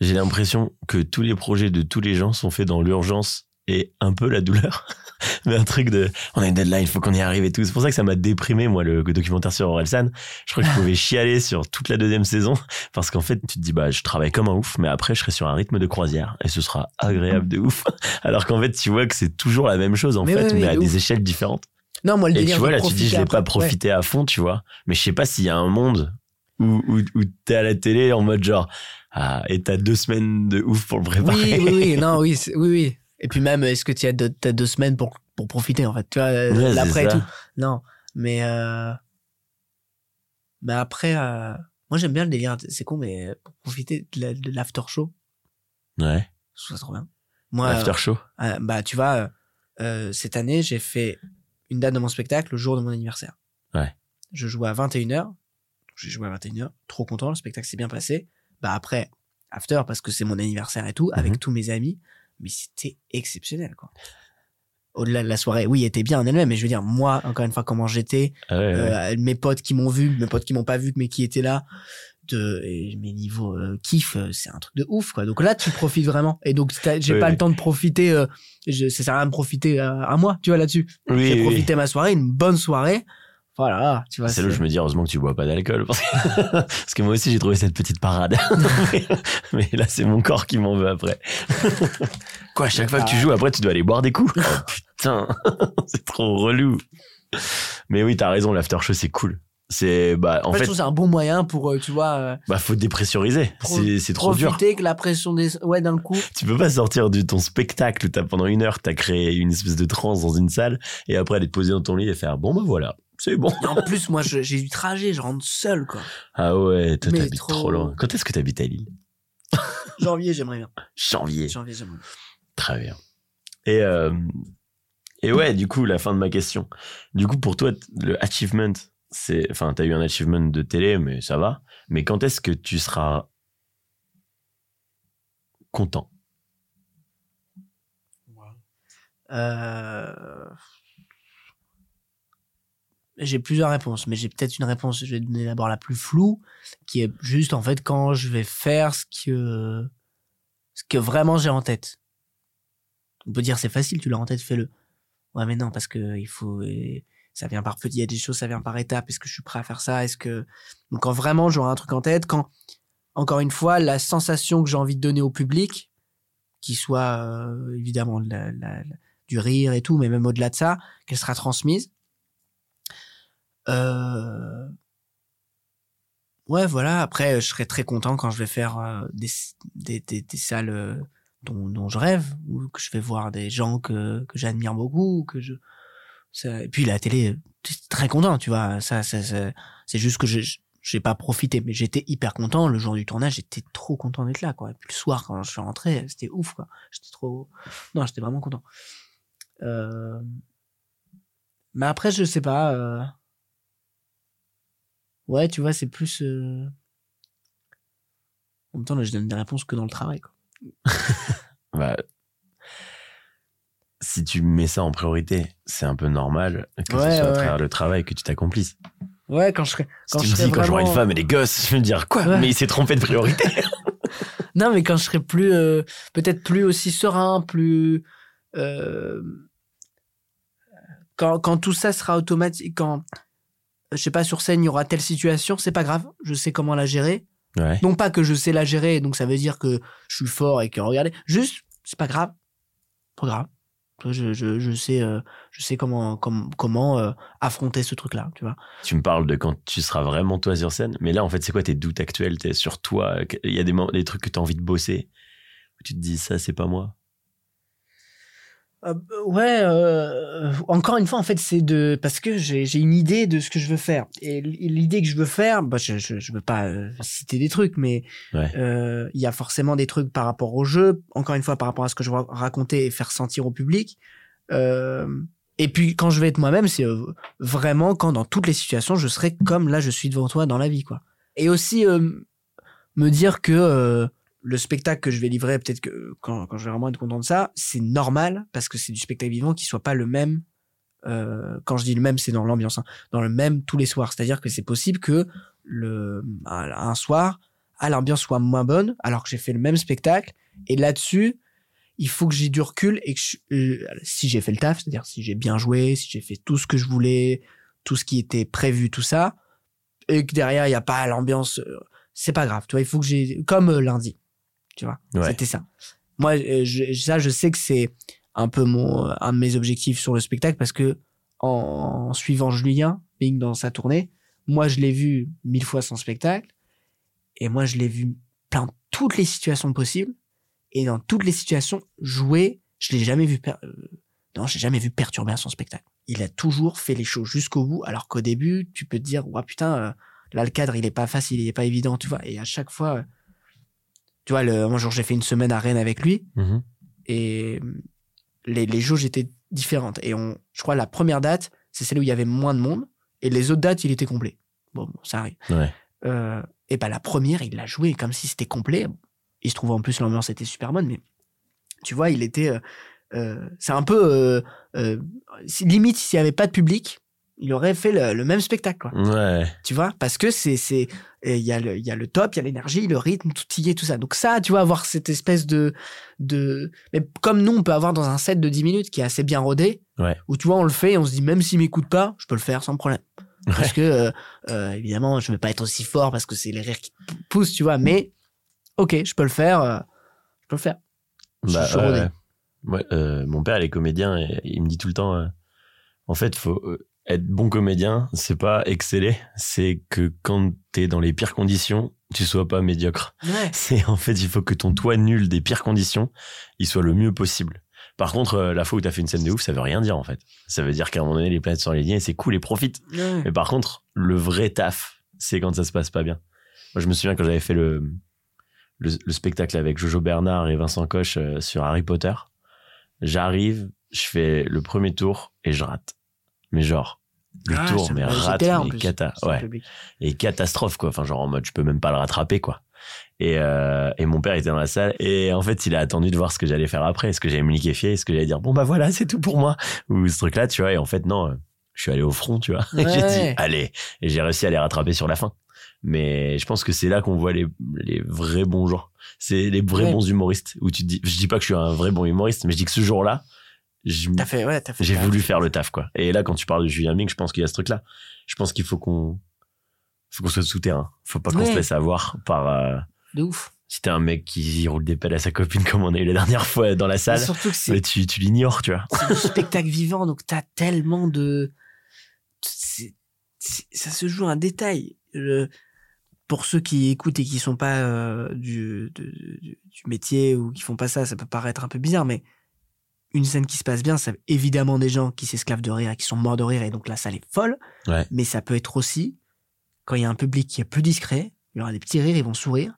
J'ai l'impression que tous les projets de tous les gens sont faits dans l'urgence et un peu la douleur. Mais un truc de. On a une deadline, il faut qu'on y arrive et tout. C'est pour ça que ça m'a déprimé, moi, le documentaire sur Orelsan. Je crois que je pouvais chialer sur toute la deuxième saison parce qu'en fait, tu te dis, bah, je travaille comme un ouf, mais après, je serai sur un rythme de croisière et ce sera agréable de ouf. Alors qu'en fait, tu vois que c'est toujours la même chose, en Mais fait, oui, oui, mais à de des échelles différentes. Non, moi le Et tu vois, là, tu dis, profiter je l'ai après, pas ouais. profité à fond, tu vois. Mais je sais pas s'il y a un monde où, où, où t'es à la télé en mode genre, ah, et t'as deux semaines de ouf pour le préparer. Oui, oui, oui, non, oui, oui, oui. Et puis même, est-ce que tu as deux, semaines pour, pour profiter, en fait, tu vois, euh, Ouais, l'après et tout. Non, mais, euh, mais après, euh, moi j'aime bien le délire, c'est con, mais pour profiter de la- de l'after show, Ouais. je trouve ça trop bien. Moi, After show. euh, bah, tu vois, euh, euh, cette année, j'ai fait une date de mon spectacle le jour de mon anniversaire. Ouais. Je jouais à 21h. J'ai joué à 21h. Trop content. Le spectacle s'est bien passé. Bah, après, after, parce que c'est mon anniversaire et tout, avec Mhm. tous mes amis. Mais c'était exceptionnel, quoi. Au-delà de la soirée, oui, elle était bien en elle-même, mais je veux dire, moi, encore une fois, comment j'étais, Ah ouais, ouais. euh, mes potes qui m'ont vu, mes potes qui m'ont pas vu, mais qui étaient là, de et mes niveaux euh, kiff, euh, c'est un truc de ouf, quoi. Donc là, tu profites vraiment. Et donc, j'ai Oui, pas oui. le temps de profiter. Euh, je, ça sert à rien de profiter à moi, tu vois là-dessus. Oui, j'ai profité ma soirée, une bonne soirée. Voilà, tu vois. C'est là où je me dis, heureusement que tu bois pas d'alcool. Parce que, parce que moi aussi, j'ai trouvé cette petite parade. mais, là, c'est mon corps qui m'en veut après. Quoi, à chaque fois que tu joues, après, tu dois aller boire des coups. Oh putain, c'est trop relou. Mais oui, t'as raison, l'after show, c'est cool. C'est, bah, en En fait, je trouve c'est un bon moyen pour, euh, tu vois, euh, bah, faut dépressuriser. C'est, trop dur. profiter que la pression des, ouais, d'un coup. Tu peux pas sortir de ton spectacle où t'as pendant une heure, t'as créé une espèce de transe dans une salle et après aller te poser dans ton lit et faire bon, bah voilà, c'est bon. Et en plus, moi, j'ai du trajet, je rentre seul, quoi. Ah ouais, toi t'habites trop- trop... loin. Quand est-ce que t'habites à Lille? Janvier, j'aimerais bien. Janvier. Janvier, j'aimerais bien. Très bien. Et, euh, et ouais, du coup, la fin de ma question. Du coup, pour toi, le achievement, c'est, enfin, t'as eu un achievement de télé, mais ça va. Mais quand est-ce que tu seras content? Euh... J'ai plusieurs réponses, mais j'ai peut-être une réponse. Je vais donner d'abord la plus floue, qui est juste en fait quand je vais faire ce que ce que vraiment j'ai en tête. On peut dire c'est facile, tu l'as en tête, fais-le. Ouais, mais non, parce que il faut. Ça vient par petit, il y a des choses, ça vient par étapes. Est-ce que je suis prêt à faire ça? Est-ce que quand vraiment j'aurai un truc en tête, quand encore une fois la sensation que j'ai envie de donner au public, qui soit euh, évidemment du rire et tout, mais même au-delà de ça, qu'elle sera transmise. Euh... Ouais, voilà. Après, je serai très content quand je vais faire euh, des, des, des, salles euh, dont, dont je rêve, ou que je vais voir des gens que, que j'admire beaucoup, ou que je. Ça... Et puis la télé, très content, tu vois. Ça, ça, ça- c'est juste que je j'ai pas profité, mais j'étais hyper content. Le jour du tournage, j'étais trop content d'être là, quoi. Et puis le soir, quand je suis rentré, c'était ouf, quoi. J'étais trop. Non, j'étais vraiment content. Euh... Mais après, je sais pas. euh, Ouais, tu vois, c'est plus. euh, En même temps, là, je donne des réponses que dans le travail. Quoi. Bah, si tu mets ça en priorité, c'est un peu normal que Ouais, ce soit à travers le travail que tu t'accomplisses. Ouais, quand je serai. Si Quand tu je me serai dis quand j'aurai une femme et des gosses, je vais me dire quoi? Ouais. Mais il s'est trompé de priorité. Non, mais quand je serai plus, euh, peut-être plus aussi serein, plus, euh, quand, quand tout ça sera automatique, quand, je sais pas, sur scène, il y aura telle situation, c'est pas grave, je sais comment la gérer. ouais. Non pas que je sais la gérer, donc ça veut dire que je suis fort et que regardez, juste, c'est pas grave, pas grave. Je, je, je sais, euh, je sais comment, comment, comment euh, affronter ce truc-là, tu vois. Tu me parles de quand tu seras vraiment toi sur scène, mais là en fait c'est quoi tes doutes actuels? T'es sur toi Il y a des trucs que tu as envie de bosser où tu te dis ça c'est pas moi? Euh, ouais, euh, encore une fois, en fait, c'est de parce que j'ai une idée de ce que je veux faire. Et l'idée que je veux faire, bah, je, je, je veux pas euh, citer des trucs, mais Ouais. euh, il y a forcément des trucs par rapport au jeu. Encore une fois, par rapport à ce que je veux raconter et faire sentir au public. Euh, et puis, quand je vais être moi-même, c'est vraiment quand dans toutes les situations, je serai comme là, je suis devant toi dans la vie, quoi. Et aussi euh, me dire que euh, le spectacle que je vais livrer, peut-être que quand, quand je vais vraiment être content de ça, c'est normal parce que c'est du spectacle vivant qui soit pas le même. euh, quand je dis le même, c'est dans l'ambiance, hein, dans le même tous les soirs. C'est-à-dire que c'est possible que le un soir, ah, l'ambiance soit moins bonne alors que j'ai fait le même spectacle. Et là-dessus, il faut que j'ai du recul et que je- euh, si j'ai fait le taf, c'est-à-dire si j'ai bien joué, si j'ai fait tout ce que je voulais, tout ce qui était prévu, tout ça, et que derrière il y a pas l'ambiance, euh, c'est pas grave. Tu vois, il faut que j'ai comme euh, lundi, tu vois. Ouais. C'était ça. Moi, euh, je- ça, je sais que c'est un peu mon un de mes objectifs sur le spectacle parce que en, en suivant Julien Bing dans sa tournée, moi je l'ai vu mille fois son spectacle et moi je l'ai vu plein toutes les situations possibles et dans toutes les situations jouer, je l'ai jamais vu euh, non, j'ai jamais vu perturber son spectacle. Il a toujours fait les choses jusqu'au bout alors qu'au début, tu peux te dire ouais putain euh, là le cadre il est pas facile, il est pas évident, tu vois et à chaque fois euh, tu vois le moi genre j'ai fait une semaine à Rennes avec lui Mhm. et les, les jauges étaient différentes. Et on, je crois la première date, c'est celle où il y avait moins de monde, et les autres dates, il était complet. Bon, bon, ça arrive. Ouais. Euh, et bah la première, il l'a joué comme si c'était complet. Il se trouve en plus l'ambiance était super bonne, mais tu vois, il était. euh, euh, c'est un peu euh, limite s'il y avait pas de public, il aurait fait le, le même spectacle. Quoi Ouais. tu vois parce que c'est c'est il y a le il y a le top il y a l'énergie le rythme tout y est tout ça donc ça tu vois avoir cette espèce de de mais comme nous on peut avoir dans un set de 10 minutes qui est assez bien rodé Ouais. où tu vois on le fait et on se dit même s'il m'écoute pas je peux le faire sans problème parce que euh, euh, évidemment je vais pas être aussi fort parce que c'est les rires qui poussent tu vois mais ok je peux le faire euh, je peux le faire Bah, rodé. mon père, il est comédien et il me dit tout le temps, en fait, faut être bon comédien, c'est pas exceller, c'est que quand t'es dans les pires conditions, tu sois pas médiocre. ouais C'est en fait, il faut que ton toit nul des pires conditions, il soit le mieux possible. Par contre, euh, la fois où t'as fait une scène de ouf, ça veut rien dire en fait. Ça veut dire qu'à un moment donné, les planètes sont alignées et c'est cool et profite. Ouais. Mais par contre, le vrai taf, c'est quand ça se passe pas bien. Moi, je me souviens quand j'avais fait le, le, le spectacle avec Jojo Bernard et Vincent Coche euh, sur Harry Potter. J'arrive, je fais le premier tour et je rate. Mais genre, le Ah, tour, mais rate, là, mais cata, ouais, et catastrophe quoi. Enfin, genre en mode, je peux même pas le rattraper quoi. Et, euh, et mon père était dans la salle et en fait, il a attendu de voir ce que j'allais faire après, est-ce que j'allais me liquéfier, est-ce que j'allais dire bon bah voilà, c'est tout pour moi ou ce truc là, tu vois. Et en fait, non, euh, je suis allé au front, tu vois. Et j'ai Ouais. dit allez, et j'ai réussi à les rattraper sur la fin. Mais je pense que c'est là qu'on voit les, les vrais bons gens. C'est les vrais Ouais. bons humoristes où tu te dis, je dis pas que je suis un vrai bon humoriste, mais je dis que ce jour-là, je- ouais j'ai voulu faire le taf, quoi. Et là, quand tu parles de Julien Ming, je pense qu'il y a ce truc-là. Je pense qu'il faut qu'on, faut qu'on soit souterrain. Faut pas qu'on Ouais. se laisse avoir par, euh, de ouf si t'es un mec qui roule des pelles à sa copine comme on a eu la dernière fois dans la Mais salle, surtout que mais tu, tu l'ignores, tu vois. c'est du spectacle vivant, donc t'as tellement de. ça se joue un détail. Le- Pour ceux qui écoutent et qui sont pas euh, du, de- du, du métier ou qui font pas ça, ça peut paraître un peu bizarre, mais une scène qui se passe bien, ça évidemment des gens qui s'esclavent de rire et qui sont morts de rire, et donc la salle est folle. Ouais. Mais ça peut être aussi quand il y a un public qui est plus discret, il y aura des petits rires, ils vont sourire,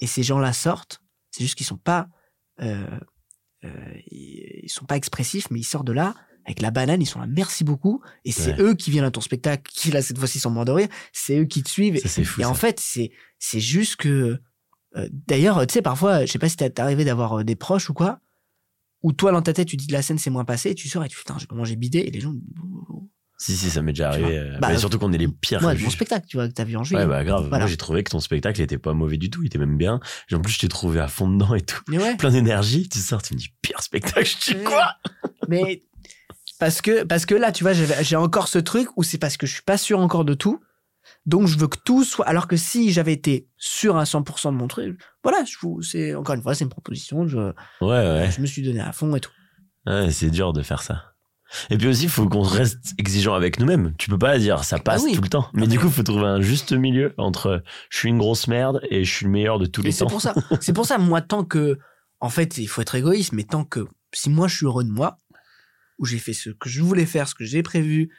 et ces gens-là sortent. C'est juste qu'ils sont pas, euh, euh, ils sont pas expressifs, mais ils sortent de là avec la banane, ils sont là, merci beaucoup, et c'est Ouais. eux qui viennent à ton spectacle, qui là cette fois-ci sont morts de rire, c'est eux qui te suivent, Ça, fou. et en ça. fait, c'est c'est juste que Euh, D'ailleurs, tu sais, parfois, je sais pas si t'es arrivé d'avoir des proches ou quoi, où toi, dans ta tête, tu dis la scène c'est moins passé, et tu sors et tu putain, comment j'ai bidé, et les gens, Si, si, ça m'est déjà arrivé. euh, Bah, mais surtout qu'on est les pires ouais, mon spectacle, tu vois, que t'as vu en juillet. Ouais, bah grave. Voilà. Moi, j'ai trouvé que ton spectacle était pas mauvais du tout. Il était même bien. En plus, je t'ai trouvé à fond dedans et tout. Mais ouais. Plein d'énergie. Tu sors, tu me dis, pire spectacle. Je dis quoi? Mais parce que, parce que là, tu vois, j'ai j'ai encore ce truc où c'est parce que je suis pas sûr encore de tout. Donc, je veux que tout soit. Alors que si j'avais été sûr à 100% de mon truc, voilà, je vous- c'est encore une fois, c'est une proposition. Je, Ouais, ouais. je me suis donné à fond et tout. Ouais, c'est dur de faire ça. Et puis aussi, il faut qu'on reste exigeant avec nous-mêmes. Tu peux pas dire ça passe Ah oui. tout le temps. Mais Ah du mais- coup, il faut trouver un juste milieu entre je suis une grosse merde et je suis le meilleur de tous Et les c'est temps. pour ça. C'est pour ça, moi, tant que, en fait, il faut être égoïste, mais tant que, si moi je suis heureux de moi, où j'ai fait ce que je voulais faire, ce que j'ai prévu,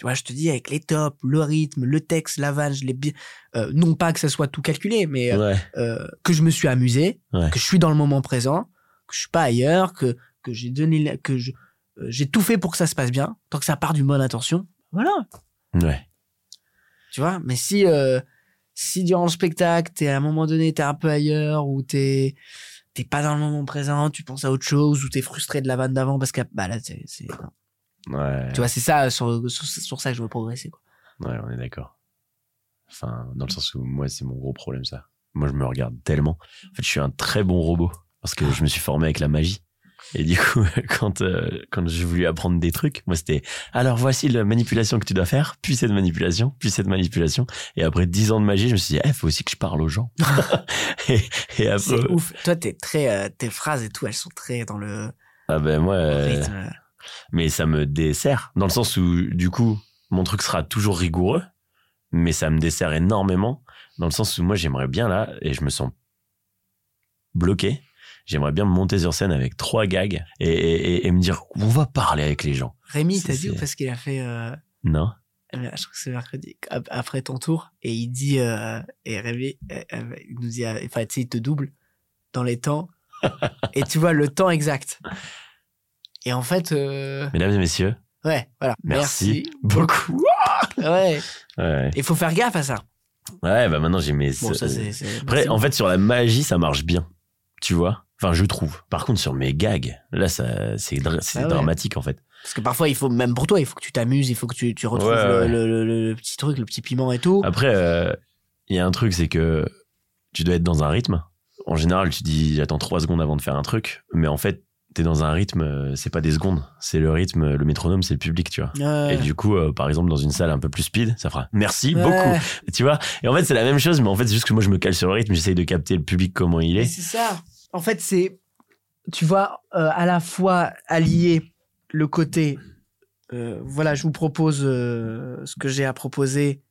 tu vois, je te dis, avec les tops, le rythme, le texte, la vanne, je l'ai bien, euh, non pas que ça soit tout calculé, mais euh, Ouais, euh, que je me suis amusé, Ouais. que je suis dans le moment présent, que je suis pas ailleurs, que, que j'ai donné, que je, euh, j'ai tout fait pour que ça se passe bien, tant que ça part d'une bonne intention, voilà. ouais. Tu vois, mais si, si durant le spectacle, t'es à un moment donné, t'es un peu ailleurs, ou t'es, t'es pas dans le moment présent, tu penses à autre chose, ou t'es frustré de la vanne d'avant parce que, bah là, c'est- Ouais. tu vois, c'est ça, sur, sur, sur ça que je veux progresser, quoi. Ouais, on est d'accord. Enfin, dans le sens où moi, c'est mon gros problème, ça. Moi, je me regarde tellement. En fait, je suis un très bon robot parce que je me suis formé avec la magie. Et du coup, quand euh, quand j'ai voulu apprendre des trucs, moi c'était alors voici la manipulation que tu dois faire, puis cette manipulation, puis cette manipulation. Et après dix ans de magie, je me suis dit, il faut aussi que je parle aux gens. et, et après, C'est ouf. Toi, t'es très, euh, tes phrases et tout, elles sont très dans le ah ben moi, euh. Mais ça me dessert dans le sens où du coup mon truc sera toujours rigoureux mais ça me dessert énormément dans le sens où moi j'aimerais bien là et je me sens bloqué j'aimerais bien me monter sur scène avec trois gags et, et- me dire on va parler avec les gens. Rémi, t'as dit ou c'est- parce qu'il a fait, euh, non. je crois que c'est mercredi, ap- après ton tour, et il dit, euh, et Rémi, euh, euh, il nous dit, euh, enfin, tu sais, il te double dans les temps, et tu vois le temps exact. Et en fait, euh, mesdames et messieurs ouais, voilà. merci, Merci. beaucoup Ouais. ouais Il faut faire gaffe à ça. ouais bah maintenant j'ai mes Bon, ça, c'est, c'est- après en fait sur la magie ça marche bien tu vois? Enfin je trouve par contre sur mes gags là ça c'est dra- c'est Ah ouais. dramatique en fait Parce que parfois, il faut, même pour toi, il faut que tu t'amuses, il faut que tu, tu retrouves Ouais, le, ouais. Le, le- le petit truc, le petit piment et tout. Après, euh, il y a un truc, c'est que tu dois être dans un rythme. En général, tu dis j'attends trois secondes avant de faire un truc, mais en fait, t'es dans un rythme, euh, c'est pas des secondes, c'est le rythme, le métronome, c'est le public, tu vois. Ouais. Et du coup, euh, par exemple, dans une salle un peu plus speed, ça fera merci Ouais. beaucoup, tu vois. Et en fait, c'est la même chose, mais en fait, c'est juste que moi, je me cale sur le rythme, j'essaye de capter le public comment il est. c'est ça. En fait, c'est, tu vois, euh, à la fois allier le côté, euh, voilà, je vous propose ce que j'ai à proposer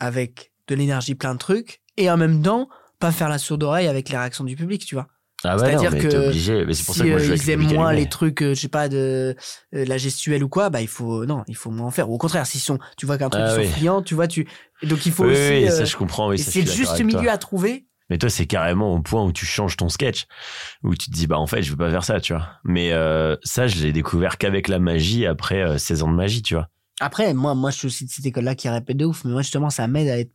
avec de l'énergie, plein de trucs, et en même temps, pas faire la sourde oreille avec les réactions du public, tu vois. Ah bah C'est-à-dire que obligé. Mais c'est pour si ça que moi, je euh, ils aiment moins les trucs, euh, je sais pas, de euh, la gestuelle ou quoi, bah il faut non, il faut moins en faire. Ou au contraire, s'ils sont, tu vois qu'un truc Ah ils oui. sont friands, tu vois, tu donc il faut Oui, aussi. oui, euh, ça je comprends. Oui, c'est juste toi. milieu à trouver. Mais toi, c'est carrément au point où tu changes ton sketch, où tu te dis, bah en fait, je veux pas faire ça, tu vois. Mais euh, ça, je l'ai découvert qu'avec la magie, après euh, 16 ans de magie, tu vois. Après, moi, moi, je suis aussi de cette école-là qui répète de ouf, mais moi, justement, ça m'aide à être,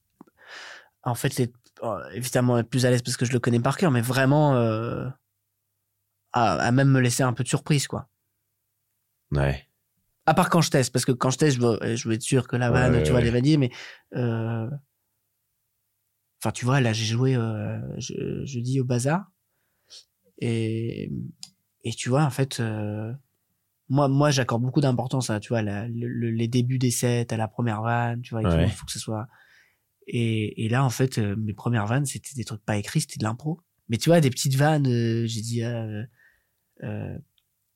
en fait, être, euh, évidemment, être plus à l'aise parce que je le connais par cœur, mais vraiment, euh, à, à même me laisser un peu de surprise, quoi. Ouais. À part quand je teste, parce que quand je teste, je veux, je veux être sûr que la vanne, ouais, tu vois, ouais. elle va dire, mais, euh, enfin, tu vois, là, j'ai joué, euh, je, jeudi au bazar, et, et tu vois, en fait, euh, moi, moi, j'accorde beaucoup d'importance à, tu vois, la- le- le- les débuts des sets, à la première vanne, tu vois, Ouais. il faut que ce soit. Et, et là, en fait, euh, mes premières vannes, c'était des trucs pas écrits, c'était de l'impro. Mais tu vois, des petites vannes, euh, j'ai dit, euh, euh,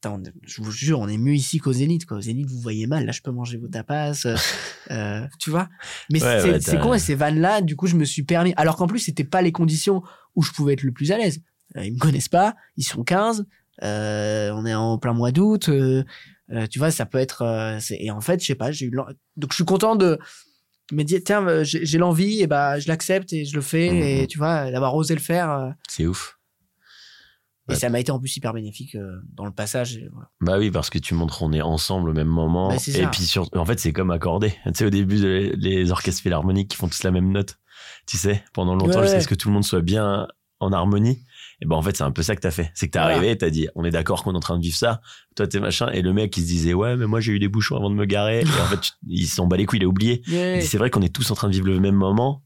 on- je vous jure, on est mieux ici qu'au Zénith, quoi. Au Zénith, vous voyez mal, là, je peux manger vos tapas, euh, euh, tu vois. Mais Ouais, c'est ouais, c'est t'as- con, et ces vannes-là, du coup, je me suis permis. Alors qu'en plus, c'était pas les conditions où je pouvais être le plus à l'aise. Euh, ils me connaissent pas, ils sont 15, euh, on est en plein mois d'août, euh, euh, tu vois, ça peut être. euh, et en fait, je sais pas, j'ai eu. Donc, je suis content de me dire, tiens, euh, j'ai l'envie, et bah, je l'accepte et je le fais, Mhm. et tu vois, d'avoir osé le faire. euh, C'est ouf. et ça m'a été en plus hyper bénéfique euh, dans le passage. voilà. Bah oui, parce que tu montres on est ensemble au même moment. Bah, et ça. puis sur, en fait, c'est comme accordé. Tu sais, au début, les, les orchestres philharmoniques qui font tous la même note. Tu sais, pendant longtemps, Ouais. jusqu'à ce que tout le monde soit bien en harmonie. Et ben en fait, c'est un peu ça que t'as fait. C'est que t'es Voilà. arrivé, t'as dit, on est d'accord qu'on est en train de vivre ça. Toi, t'es machin. Et le mec, il se disait, ouais, mais moi, j'ai eu des bouchons avant de me garer. Et en fait, tu- il s'en bat les couilles, il a oublié. Dit, c'est vrai qu'on est tous en train de vivre le même moment.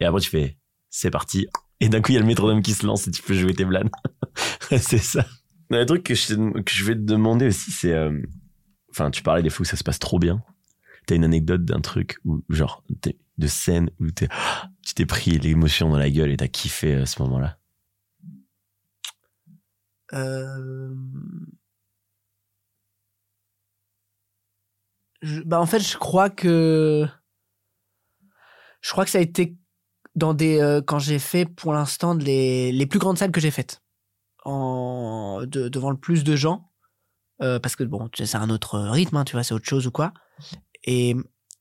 Et après, tu fais, c'est parti. Et d'un coup, il y a le métronome qui se lance et tu peux jouer tes blagues. c'est ça. Un truc que je, que je vais te demander aussi, c'est, euh, enfin, tu parlais des fois où ça se passe trop bien. T'as une anecdote d'un truc où, genre, de scène où t'es, tu t'es pris l'émotion dans la gueule et t'as kiffé à ce moment-là. Euh... je- bah en fait, je crois que je crois que ça a été dans des euh, quand j'ai fait pour l'instant les les plus grandes salles que j'ai faites. En de- devant le plus de gens. Euh, parce que bon c'est un autre rythme hein, tu vois c'est autre chose ou quoi. Et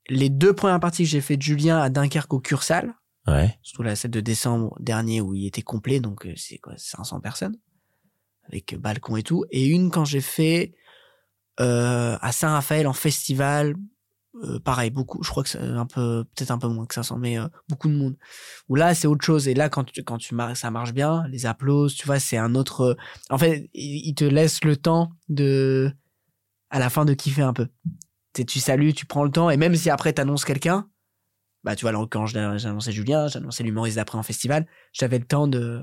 les deux premières parties que j'ai fait de Julien à Dunkerque au Cursal. Ouais. surtout la celle de décembre dernier où il était complet, donc euh, c'est quoi, 500 personnes, avec balcon et tout, et une quand j'ai fait euh, à Saint-Raphaël en festival, euh, pareil, beaucoup, je crois que c'est un peu, peut-être un peu moins que 500, mais euh, beaucoup de monde. Où là, c'est autre chose, et là, quand tu, quand tu ça marche bien, les applauses, tu vois, c'est un autre, euh, en fait, il te laisse le temps de, à la fin de kiffer un peu. Tu salues, tu prends le temps, et même si après t'annonces quelqu'un, bah tu vois là quand j'ai annoncé Julien j'ai annoncé l'humoriste d'après en festival j'avais le temps de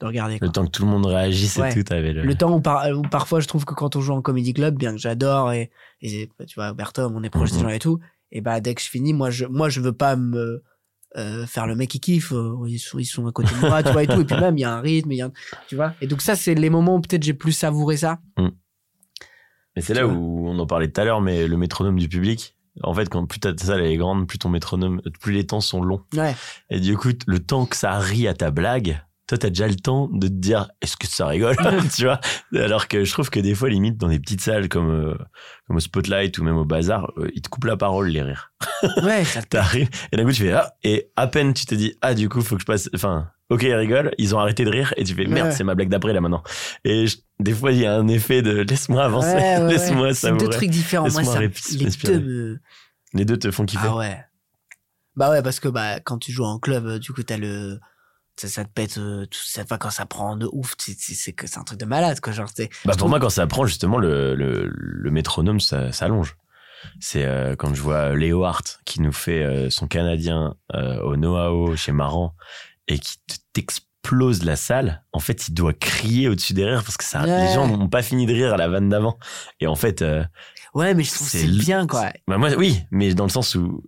de regarder quoi. Le temps que tout le monde réagisse Ouais. et tout, t'avais le. le temps où, par- où parfois je trouve que quand on joue en comedy club bien que j'adore et, et tu vois Bertom on est proche des Mhm. gens et tout et bah dès que je finis moi je moi je veux pas me euh, faire le mec qui kiffe euh, ils sont ils sont à côté de moi tu vois et tout et puis même il y a un rythme y a un- tu vois et donc ça c'est les moments où peut-être j'ai plus savouré ça Mais c'est là vois. où on en parlait tout à l'heure, mais le métronome du public. En fait, quand plus ta salle est grande, plus ton métronome, plus les temps sont longs. ouais Et du coup, le temps que ça rit à ta blague, toi, t'as déjà le temps de te dire, est-ce que ça rigole, tu vois? Alors que je trouve que des fois, limite, dans des petites salles comme, euh, comme au Spotlight ou même au Bazar, euh, ils te coupent la parole, les rires. ouais ça T'arrives, et d'un coup, tu fais, ah, et à peine tu te dis, ah, du coup, faut que je passe, enfin, ok, ils rigolent, ils ont arrêté de rire, et tu fais, merde, Ouais. c'est ma blague d'après, là, maintenant. Et je- des fois, il y a un effet de, laisse-moi avancer, Ouais, ouais, ouais. laisse-moi c'est deux trucs différents moi ça les deux me Les deux te font kiffer. Ah ouais. Bah ouais, parce que bah quand tu joues en club, euh, du coup t'as le ça, ça te pète euh, tout ça quand ça prend de ouf, c'est que c'est un truc de malade quoi, genre Bah pour trouve- moi, quand ça prend justement le, le, le métronome, ça s'allonge. C'est euh, quand je vois Léo Hart qui nous fait euh, son Canadien euh, au Noao chez Maran et qui te- t'explose la salle. En fait, il doit crier au-dessus des rires parce que ça, Ouais. les gens n'ont pas fini de rire à la vanne d'avant. Et en fait, Ouais, mais je trouve c'est bien quoi. bah moi, oui, mais dans le sens où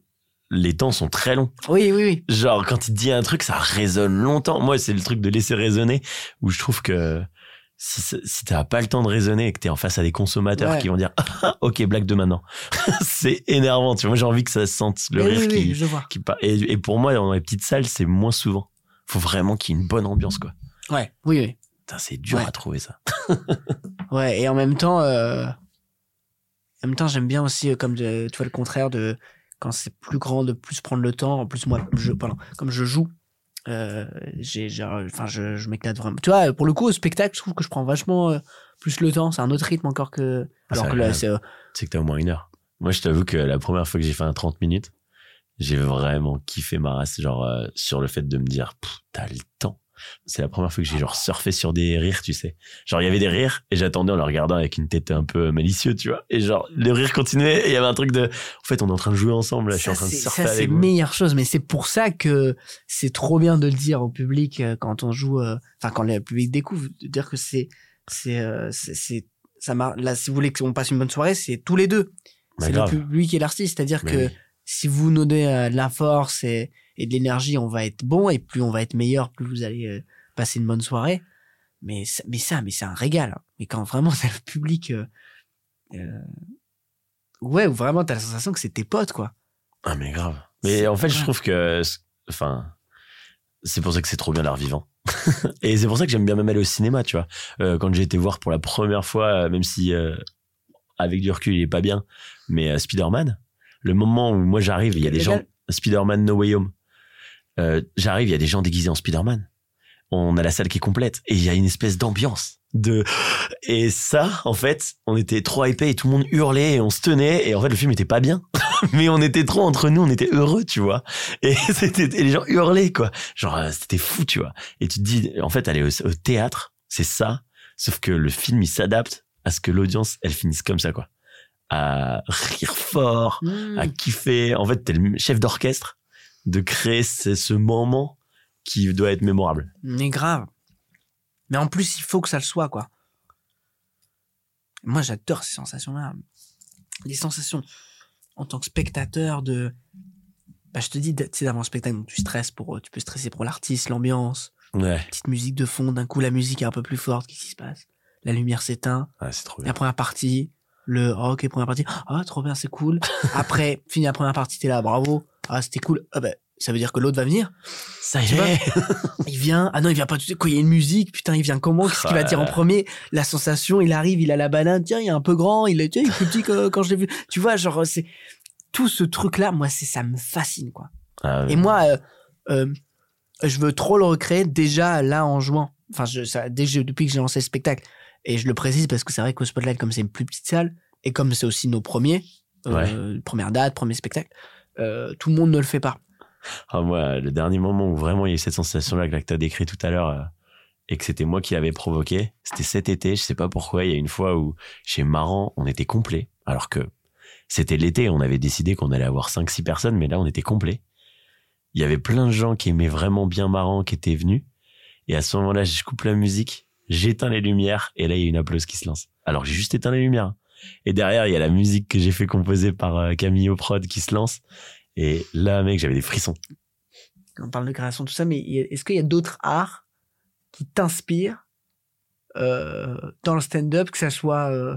les temps sont très longs. Oui, oui, oui. Genre, quand il te dit un truc, ça résonne longtemps. Moi, c'est le truc de laisser résonner où je trouve que si, t'as pas le temps de raisonner et que t'es en face à des consommateurs Ouais. qui vont dire, ah, ok, blague de maintenant. c'est énervant. Tu vois, moi, j'ai envie que ça sente le rire oui, qui, oui, je vois. qui. Et, et pour moi, dans les petites salles, c'est moins souvent. Faut vraiment qu'il y ait une bonne ambiance, quoi. Ouais, oui, oui. Putain, c'est dur Ouais. à trouver ça. Ouais, et en même temps, euh, en même temps, j'aime bien aussi, euh, comme de, tu vois, le contraire de quand c'est plus grand, de plus prendre le temps. En plus, moi, je, pardon, comme je joue, euh, j'ai, enfin, je, je m'éclate vraiment. Tu vois, pour le coup, au spectacle, je trouve que je prends vachement euh, plus le temps. C'est un autre rythme encore que. Alors C'est que là, c'est. euh, C'est que t'as au moins une heure. Moi, je t'avoue que la première fois que j'ai fait un 30 minutes, j'ai vraiment kiffé ma race, genre, euh, sur le fait de me dire, t'as le temps. C'est la première fois que j'ai genre surfé sur des rires, tu sais. Genre, il y avait des rires et j'attendais en le regardant avec une tête un peu malicieux, tu vois. Et genre, le rire continuait et il y avait un truc de, en fait, on est en train de jouer ensemble, là, je suis en train de c'est, surfer ça, c'est vous. meilleure chose, mais c'est pour ça que c'est trop bien de le dire au public euh, quand on joue, euh, enfin quand le public découvre, de dire que c'est, c'est, euh, c'est, ça mar... là, si vous voulez qu'on passe une bonne soirée, c'est tous les deux. Bah, c'est le public et l'artiste, c'est-à-dire Mais que oui. si vous nous donnez euh, de la force et, et de l'énergie, on va être bon et plus on va être meilleur, plus vous allez euh, passer une bonne soirée. Mais ça, mais ça, mais c'est un régal. hein. Mais quand vraiment t'as le public, euh, euh, ouais, où vraiment t'as la sensation que c'est tes potes, quoi. Ah, mais grave. Mais en fait, je trouve que, enfin, c'est pour ça que c'est trop bien l'art vivant. et c'est pour ça que j'aime bien même aller au cinéma, tu vois. Euh, quand j'ai été voir pour la première fois, même si avec du recul il est pas bien, mais Spider-Man, le moment où moi j'arrive, il y a des gens, Spider-Man No Way Home, Euh, j'arrive, il y a des gens déguisés en Spider-Man. on a la salle qui est complète et il y a une espèce d'ambiance de et ça en fait on était trop hypés et tout le monde hurlait et on se tenait et en fait le film était pas bien. Mais on était trop entre nous on était heureux tu vois. Et c'était les gens hurlaient quoi. Genre euh, c'était fou tu vois. Et tu te dis en fait aller au, au théâtre c'est ça sauf que le film il s'adapte à ce que l'audience elle finisse comme ça quoi. À rire fort Mmh. à kiffer. En fait t'es le chef d'orchestre de créer ce, ce moment qui doit être mémorable Mais grave. Mais en plus, il faut que ça le soit, quoi. Moi, j'adore ces sensations-là. Les sensations en tant que spectateur de. Bah, je te dis, tu sais, d'avoir un spectacle, donc tu stresses pour, tu peux stresser pour l'artiste, l'ambiance, ouais petite musique de fond, d'un coup la musique est un peu plus forte, qu'est-ce qui se passe? La lumière s'éteint, Ah, c'est trop bien la première partie, le oh, ok, première partie, ah, trop bien, c'est cool. Après, fini la première partie, t'es là, bravo, ah, c'était cool. Ah, bah, ça veut dire que l'autre va venir. ça y est Il vient, ah non, il vient pas tout de suite. Quand il y a une musique, putain, il vient comment? Qu'est-ce qu'il va dire en premier? La sensation, il arrive, il a la banane, tiens, il est un peu grand, il est, tiens, il est plus petit que quand je l'ai vu. Tu vois, genre, c'est tout ce truc-là, moi, c'est ça me fascine, quoi. Ah, Et moi, euh, euh, je veux trop le recréer déjà là en juin. Enfin, je, ça, dès que j'ai- depuis que j'ai lancé le spectacle. Et je le précise parce que c'est vrai qu'au Spotlight, comme c'est une plus petite salle, et comme c'est aussi nos premiers, euh, première date, premier spectacle, euh, tout le monde ne le fait pas. Ah, moi, le dernier moment où vraiment il y a eu cette sensation-là que tu as décrit tout à l'heure euh, et que c'était moi qui l'avais provoqué, c'était cet été. Je sais pas pourquoi. Il y a une fois où chez Maran, on était complet. Alors que c'était l'été, on avait décidé qu'on allait avoir 5-6 personnes, mais là, on était complet. Il y avait plein de gens qui aimaient vraiment bien Maran qui étaient venus. Et à ce moment-là, je coupe la musique, j'éteins les lumières et là, il y a une applause qui se lance. Alors, j'ai juste éteint les lumières. Et derrière, il y a la musique que j'ai fait composer par euh, Camille Prod qui se lance. Et là, mec, j'avais des frissons. On parle de création, tout ça, mais est-ce qu'il y a d'autres arts qui t'inspirent euh, dans le stand-up, que ça soit, euh,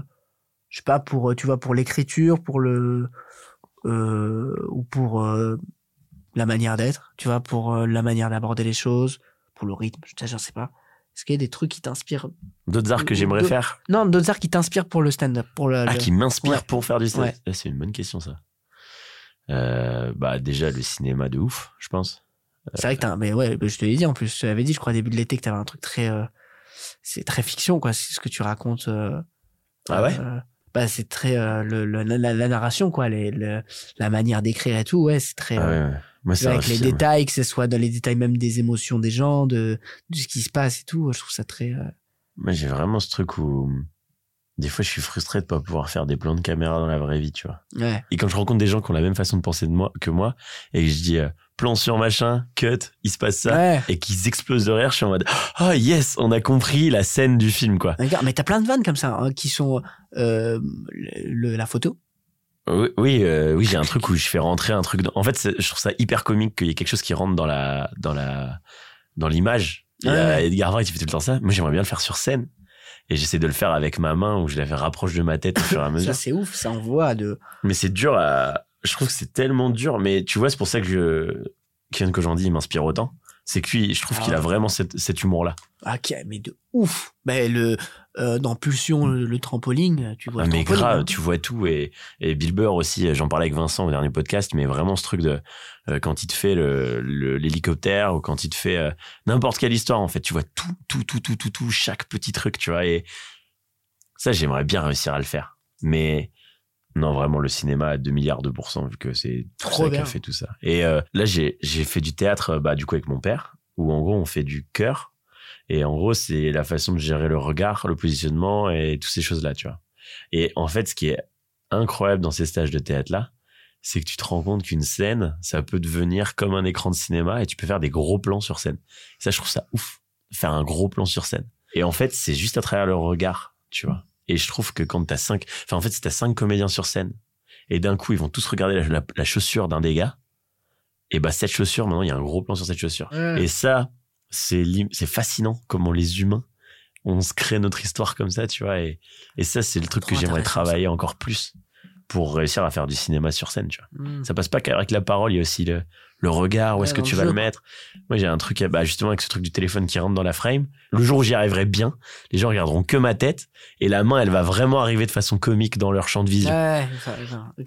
je sais pas, pour, tu vois, pour l'écriture, pour le, euh, ou pour la manière d'être, tu vois, pour la manière d'aborder les choses, pour le rythme, je sais pas. Est-ce qu'il y a des trucs qui t'inspirent D'autres arts que j'aimerais faire Non, d'autres arts qui t'inspirent pour le stand-up, pour le. Ah, le- qui m'inspirent Ouais. pour faire du stand Ouais. Ah, C'est une bonne question, ça. Euh, bah, déjà, le cinéma de ouf, je pense. C'est vrai que t'as, mais ouais, je te l'ai dit en plus, je te l'avais dit, je crois, début de l'été, que t'avais un truc très, euh, c'est très fiction, quoi, c'est ce que tu racontes. euh, Ah ouais Bah, c'est très, le, la, narration, quoi, les, le- la manière d'écrire et tout, ouais, c'est très, Ah ouais. Moi, c'est avec les film. détails, que ce soit dans les détails même des émotions des gens, de, de ce qui se passe et tout, je trouve ça très, euh, Moi, j'ai vraiment ce truc où, des fois, je suis frustré de pas pouvoir faire des plans de caméra dans la vraie vie, tu vois. ouais. Et quand je rencontre des gens qui ont la même façon de penser de moi, que moi, et que je dis, euh, plan sur machin, cut, il se passe ça, Ouais. et qu'ils explosent de rire, je suis en mode, oh yes, on a compris la scène du film, quoi. Mais t'as plein de vannes comme ça, hein, qui sont, euh, le, la photo. Oui, oui, euh, oui, j'ai un truc où je fais rentrer un truc. Dans... En fait, je trouve ça hyper comique qu'il y ait quelque chose qui rentre dans la, dans la, dans l'image. Il y a Ouais. Edgar Wright qui fait tout le temps ça. Moi, j'aimerais bien le faire sur scène. Et j'essaie de le faire avec ma main où je la fais rapproche de ma tête au fur et à mesure. Ça, c'est ouf, ça envoie de, Mais c'est dur à, je trouve que c'est tellement dur. Mais tu vois, c'est pour ça que je, Kian Kojandi, il m'inspire autant. C'est que lui, je trouve Ah. qu'il a vraiment cet humour-là. Ah, ok, mais de ouf. Ben, le, euh, dans Pulsion, le, le trampoline, tu vois. Ah, le mais grave, hein. tu vois tout. Et, et Bill Burr aussi, j'en parlais avec Vincent au dernier podcast, mais vraiment ce truc de euh, quand il te fait le- le- l'hélicoptère ou quand il te fait euh, n'importe quelle histoire, en fait, tu vois tout, tout, tout, tout, tout, tout, chaque petit truc, tu vois. Et ça, j'aimerais bien réussir à le faire. Mais non, vraiment, le cinéma à 2 milliards de pourcents, vu que c'est Trop ça qui a fait tout ça. Et euh, là, j'ai j'ai fait du théâtre, bah, du coup, avec mon père, où en gros, on fait du cœur. Et en gros, c'est la façon de gérer le regard, le positionnement et toutes ces choses-là, tu vois. Et en fait, ce qui est incroyable dans ces stages de théâtre-là, c'est que tu te rends compte qu'une scène, ça peut devenir comme un écran de cinéma et tu peux faire des gros plans sur scène. Ça, je trouve ça ouf, faire un gros plan sur scène. Et en fait, c'est juste à travers le regard, tu vois. Et je trouve que quand t'as cinq, enfin, en fait, si t'as cinq comédiens sur scène et d'un coup, ils vont tous regarder la, la- la chaussure d'un des gars, et bah, cette chaussure, maintenant, il y a un gros plan sur cette chaussure. Et ça, c'est fascinant comment les humains, on se crée notre histoire comme ça, tu vois. Et, et ça, c'est le truc que j'aimerais travailler encore plus pour réussir à faire du cinéma sur scène, tu vois. Mm. Ça passe pas qu'avec la parole, il y a aussi le, le regard, où est-ce que tu vas le mettre. Moi, j'ai un truc, bah, justement, avec ce truc du téléphone qui rentre dans la frame. Le jour où j'y arriverai bien, les gens regarderont que ma tête et la main, elle va vraiment arriver de façon comique dans leur champ de vision. Ouais.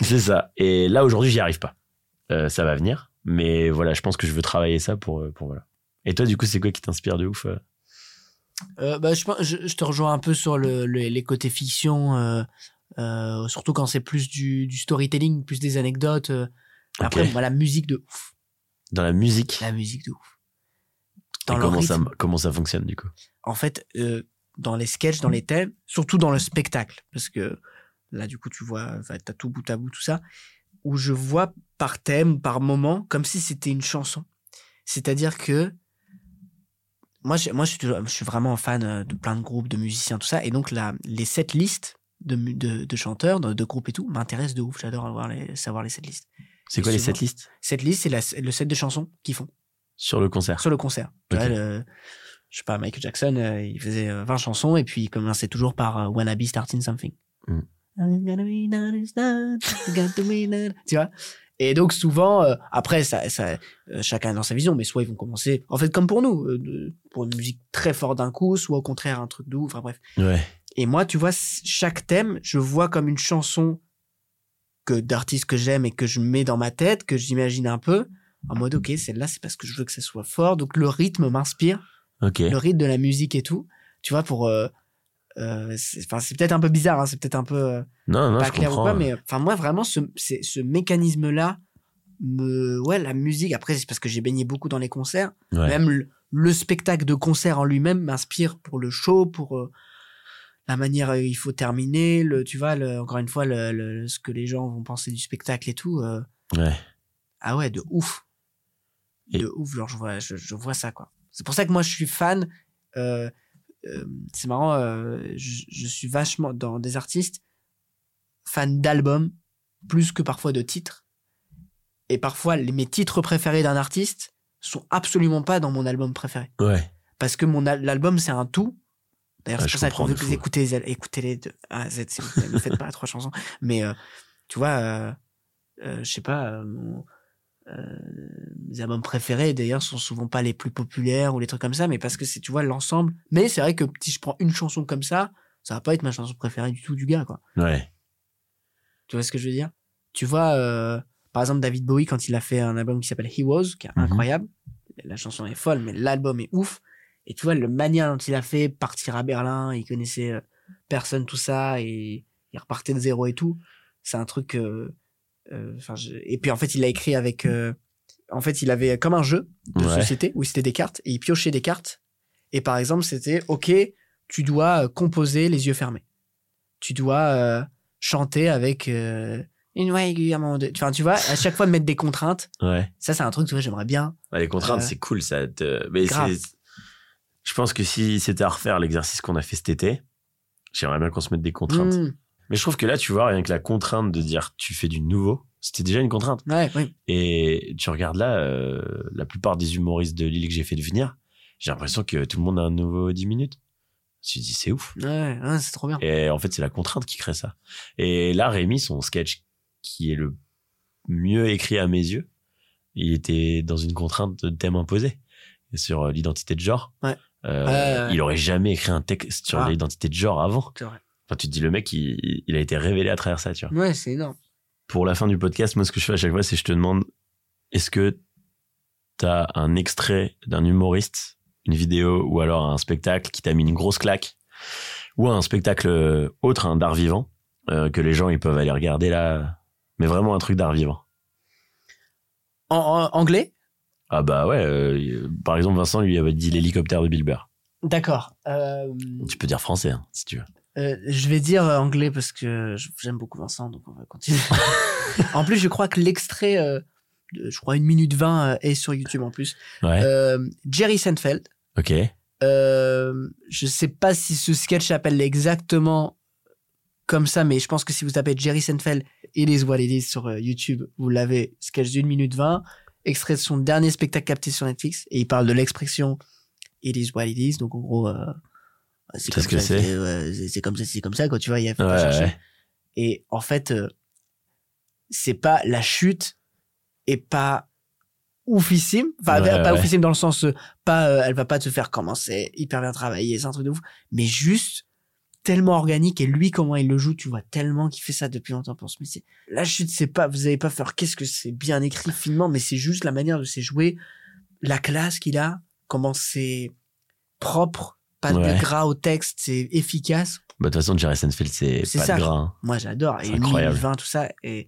C'est ça. Et là, aujourd'hui, j'y arrive pas. Euh, ça va venir. Mais voilà, je pense que je veux travailler ça pour, euh, pour voilà. Et toi, du coup, c'est quoi qui t'inspire de ouf euh Euh, bah, je, pense- je, je te rejoins un peu sur le, le- les côtés fiction, euh, euh, surtout quand c'est plus du, du storytelling, plus des anecdotes. Après, Ok. moi, la musique de ouf. Dans la musique La musique de ouf. Et Dans comment, ça, comment ça fonctionne, du coup En fait, dans les sketchs, dans les thèmes, surtout dans le spectacle, parce que là, du coup, tu vois, t'as tout bout à bout, tout ça, où je vois par thème, par moment, comme si c'était une chanson. C'est-à-dire que moi, je, moi je, suis, toujours- je suis vraiment fan euh, de plein de groupes, de musiciens, tout ça, et donc la, les sept listes de, de, de chanteurs, de, de groupes et tout, m'intéressent de ouf. J'adore avoir les, savoir les sept listes. C'est quoi les sept listes Cette liste, c'est la- le set de chansons qu'ils font sur le concert sur le concert. Tu Ok. vois, le- je sais pas, Michael Jackson, euh, il faisait euh, 20 chansons et puis il commençait toujours par euh, Wanna Be Starting Something. Mm. I'm gonna be non-stop, got to be non- Tu vois Et donc souvent, euh, après, ça, ça, euh, chacun dans sa vision, mais soit ils vont commencer, en fait comme pour nous, euh, pour une musique très forte d'un coup, soit au contraire un truc doux, enfin bref. Ouais. Et moi, tu vois, chaque thème, je vois comme une chanson que d'artistes que j'aime et que je mets dans ma tête, que j'imagine un peu, en mode, ok, celle-là, c'est parce que je veux que ça soit fort. Donc le rythme m'inspire, le rythme de la musique et tout. Tu vois, pour... euh, c'est peut-être un peu bizarre, hein, c'est peut-être un peu euh, Non, non, pas je clair ou comprends. quoi, mais enfin moi, vraiment, ce, ce mécanisme-là, me... ouais, la musique, après, c'est parce que j'ai baigné beaucoup dans les concerts, Ouais. même le, le spectacle de concert en lui-même m'inspire pour le show, pour euh, la manière euh, il faut terminer, le, tu vois, le, encore une fois, le, le- ce que les gens vont penser du spectacle et tout. Ouais. ah ouais, de ouf. Et- De ouf, genre, je vois, je, je vois ça, quoi. C'est pour ça que moi, je suis fan. euh, euh, c'est marrant, euh, je, je suis vachement dans des artistes fan d'albums plus que parfois de titres. Et parfois, les, mes titres préférés d'un artiste sont absolument pas dans mon album préféré. Ouais. Parce que mon al- l'album, c'est un tout. D'ailleurs, Ouais, c'est pour ça vous de fou. écoutez, les- deux A à Z, vous. Ne faites pas trois chansons. Mais, euh, tu vois, euh, euh, je sais pas, mon- mes albums préférés, d'ailleurs, sont souvent pas les plus populaires ou les trucs comme ça, mais parce que c'est, tu vois, l'ensemble. Mais c'est vrai que si je prends une chanson comme ça, ça va pas être ma chanson préférée du tout du gars, quoi. Ouais. Tu vois ce que je veux dire? Tu vois, euh, par exemple, David Bowie, quand il a fait un album qui s'appelle He Was, qui est Mhm. incroyable, la chanson est folle, mais l'album est ouf. Et tu vois, le manière dont il a fait partir à Berlin, il connaissait euh, personne, tout ça, et il repartait de zéro et tout. C'est un truc. euh, euh, enfin, je- Et puis en fait, il l'a écrit avec. euh, En fait, il avait comme un jeu de Ouais. société où c'était des cartes, et il piochait des cartes. Et par exemple, c'était OK, tu dois euh, composer les yeux fermés. Tu dois euh, chanter avec euh, une voix aiguë à un moment. Enfin, tu vois, à chaque fois de mettre des contraintes. Ouais. Ça, c'est un truc, tu vois, j'aimerais bien. Ouais, les contraintes, Euh, c'est cool, ça. te- Mais Je pense que si c'était à refaire l'exercice qu'on a fait cet été, j'aimerais bien qu'on se mette des contraintes. Mmh. Mais je trouve que là, tu vois, rien que la contrainte de dire tu fais du nouveau, c'était déjà une contrainte. Ouais, oui. Et tu regardes là, euh, la plupart des humoristes de Lille que j'ai fait devenir, j'ai l'impression que tout le monde a un nouveau 10 minutes. Je me dis, c'est ouf. Ouais, ouais, c'est trop bien. Et en fait, c'est la contrainte qui crée ça. Et là, Rémi, son sketch qui est le mieux écrit à mes yeux, il était dans une contrainte de thème imposé sur l'identité de genre. Ouais. Euh. Il aurait jamais écrit un texte sur Ah. l'identité de genre avant. C'est vrai. Enfin, tu te dis, le mec, il, il a été révélé à travers ça, tu vois. Ouais, c'est énorme. Pour la fin du podcast, moi, ce que je fais à chaque fois, c'est je te demande, est-ce que t'as un extrait d'un humoriste, une vidéo ou alors un spectacle qui t'a mis une grosse claque ou un spectacle euh, autre, un d'art vivant, euh, que les gens ils peuvent aller regarder là, mais vraiment un truc d'art vivant? En, en anglais? Ah bah ouais, euh, par exemple Vincent lui avait dit l'hélicoptère de Bill Burr. D'accord. Euh, Tu peux dire français hein, si tu veux. Euh, je vais dire euh, anglais parce que j'aime beaucoup Vincent, donc on va continuer. en plus, je crois que l'extrait, euh, je crois, une minute 20 euh, est sur YouTube en plus. Ouais. Jerry Seinfeld. ok. Je sais pas si ce sketch s'appelle exactement comme ça, mais je pense que si vous tapez Jerry Seinfeld, It is what it is sur YouTube, vous l'avez, sketch d'une minute 20, extrait de son dernier spectacle capté sur Netflix, et il parle de l'expression It is what it is, donc en gros, euh, c'est ce comme que ça, c'est. ouais, comme ça, c'est comme ça, quoi, tu vois, il y a Ouais, chercher. ouais. Et en fait, euh, c'est pas la chute est pas oufissime. Enfin, pas oufissime dans le sens, euh, pas, euh, elle va pas te faire commencer hyper bien travailler, c'est un truc de ouf. Mais juste tellement organique et lui, comment il le joue, tu vois tellement qu'il fait ça depuis longtemps pour mais c'est La chute, c'est pas, vous avez pas faire qu'est-ce que c'est bien écrit finement, mais c'est juste la manière de c'est joué, la classe qu'il a. comment c'est propre, pas Ouais. de gras au texte, c'est efficace. Bah, de toute façon, Jerry Seinfeld, c'est pas ça. de gras. hein. Moi, j'adore. Et incroyable. 20, tout ça. Et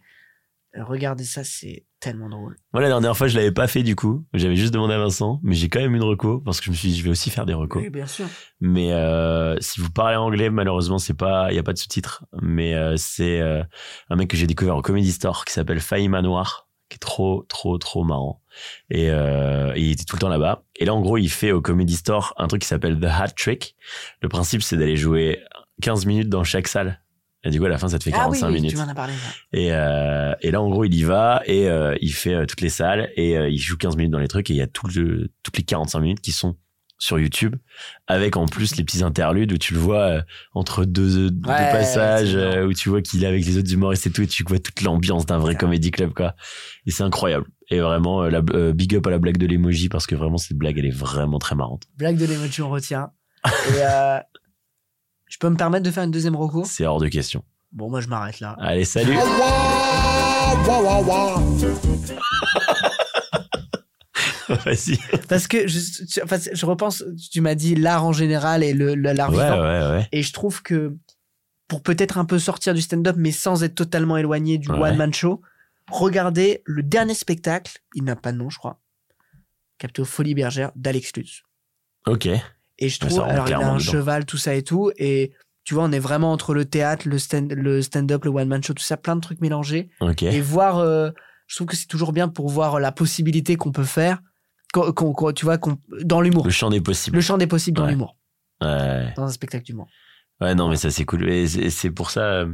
regardez ça, c'est tellement drôle. Moi, la dernière fois, je l'avais pas fait du coup. J'avais juste demandé à Vincent, mais j'ai quand même une reco parce que je me suis dit, je vais aussi faire des recos. Oui, bien sûr. Mais euh, si vous parlez anglais, malheureusement, c'est pas, il y a pas de sous-titres. Mais euh, c'est euh, un mec que j'ai découvert au Comedy Store qui s'appelle Faye Manoir, qui est trop, trop, trop marrant. Et euh, il était tout le temps là-bas. Et là, en gros, il fait au Comedy Store un truc qui s'appelle The Hat Trick. Le principe, c'est d'aller jouer 15 minutes dans chaque salle. Et du coup, à la fin, ça te fait Ah oui, 45 oui, minutes. tu m'en as parlé. ça. Et, euh, et là, en gros, il y va et euh, il fait euh, toutes les salles et euh, il joue 15 minutes dans les trucs et il y a tout le, toutes les 45 minutes qui sont sur YouTube avec en plus les petits interludes où tu le vois euh, entre deux, deux Ouais, passages euh, où tu vois qu'il est avec les autres humoristes et tout et tu vois toute l'ambiance d'un vrai Ouais. comédie club quoi. Et c'est incroyable. Et vraiment, euh, la, euh, big up à la blague de l'emoji parce que vraiment cette blague elle est vraiment très marrante. Blague de l'émoji, on retient. Et euh, je peux me permettre de faire une deuxième recours C'est hors de question. Bon, moi, je m'arrête là. Allez, salut Vas-y. Parce que je, tu- enfin, je repense, tu m'as dit l'art en général et le, l'art Ouais, vivant. ouais, ouais. Et je trouve que pour peut-être un peu sortir du stand-up, mais sans être totalement éloigné du one-man show, regardez le dernier spectacle, il n'a pas de nom, je crois, capté aux Folies Bergères d'Alex Lutz. Ok. Et je trouve, alors il a un dedans. cheval, tout ça et tout, et tu vois, on est vraiment entre le théâtre, le stand- le stand-up, le one-man show, tout ça, plein de trucs mélangés. Ok. Et voir, euh, je trouve que c'est toujours bien pour voir la possibilité qu'on peut faire, qu'on- tu vois, qu'on- dans l'humour. Le champ des possibles. Le champ des possibles dans Ouais. l'humour, Ouais. dans un spectacle d'humour. Ouais, non, mais ça, c'est cool. Et c'est c'est pour ça, euh,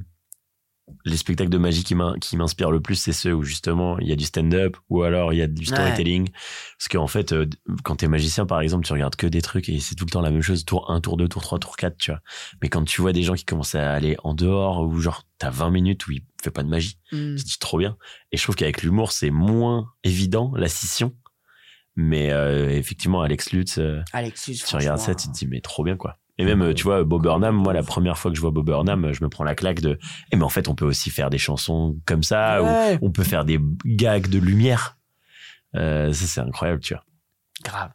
les spectacles de magie qui m'in- qui m'inspirent le plus, c'est ceux où justement il y a du stand-up ou alors il y a du storytelling. Parce qu'en fait, euh, quand t'es magicien, par exemple, tu regardes que des trucs et c'est tout le temps la même chose. Tour 1, tour 2, tour 3, tour 4, tu vois. Mais quand tu vois des gens qui commencent à aller en dehors ou genre t'as 20 minutes où il fait pas de magie, tu te dis trop bien. Et je trouve qu'avec l'humour, c'est moins évident, la scission. Mais euh, effectivement, Alex Lutz, euh, Alexis, tu regardes ça, tu te dis, mais trop bien, quoi. Et même, euh, tu vois, Bob Burnham, moi, la première fois que je vois Bob Burnham, euh, je me prends la claque de, eh, mais en fait, on peut aussi faire des chansons comme ça, Ouais. ou on peut faire des gags de lumière. Euh, ça, c'est incroyable, tu vois. Grave.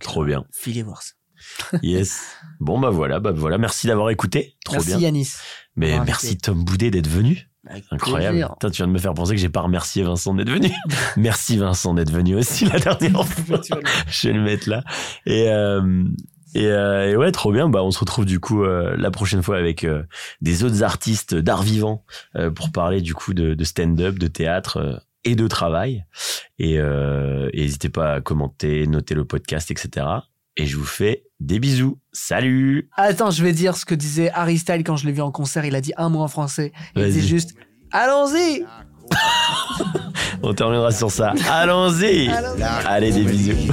Trop bien. Voir ça. Yes. bon, bah voilà, bah voilà. Merci d'avoir écouté. Trop Merci bien. Yanis. Mais merci. Tom Boudet d'être venu. Avec Incroyable. plaisir. Putain, tu viens de me faire penser que j'ai pas remercié Vincent d'être venu. merci Vincent d'être venu aussi la dernière fois. Je vais le mettre là. Et, euh, et, euh, et ouais, trop bien. Bah, on se retrouve du coup euh, la prochaine fois avec euh, des autres artistes d'art vivant euh, pour parler du coup de, de stand-up, de théâtre euh, et de travail. Et euh, et n'hésitez pas à commenter, noter le podcast, etc. Et je vous fais des bisous. Salut. Attends, je vais dire ce que disait Harry Styles quand je l'ai vu en concert. Il a dit un mot en français. Il disait juste Allons-y On terminera sur ça. Allons-y. Allez, des bisous.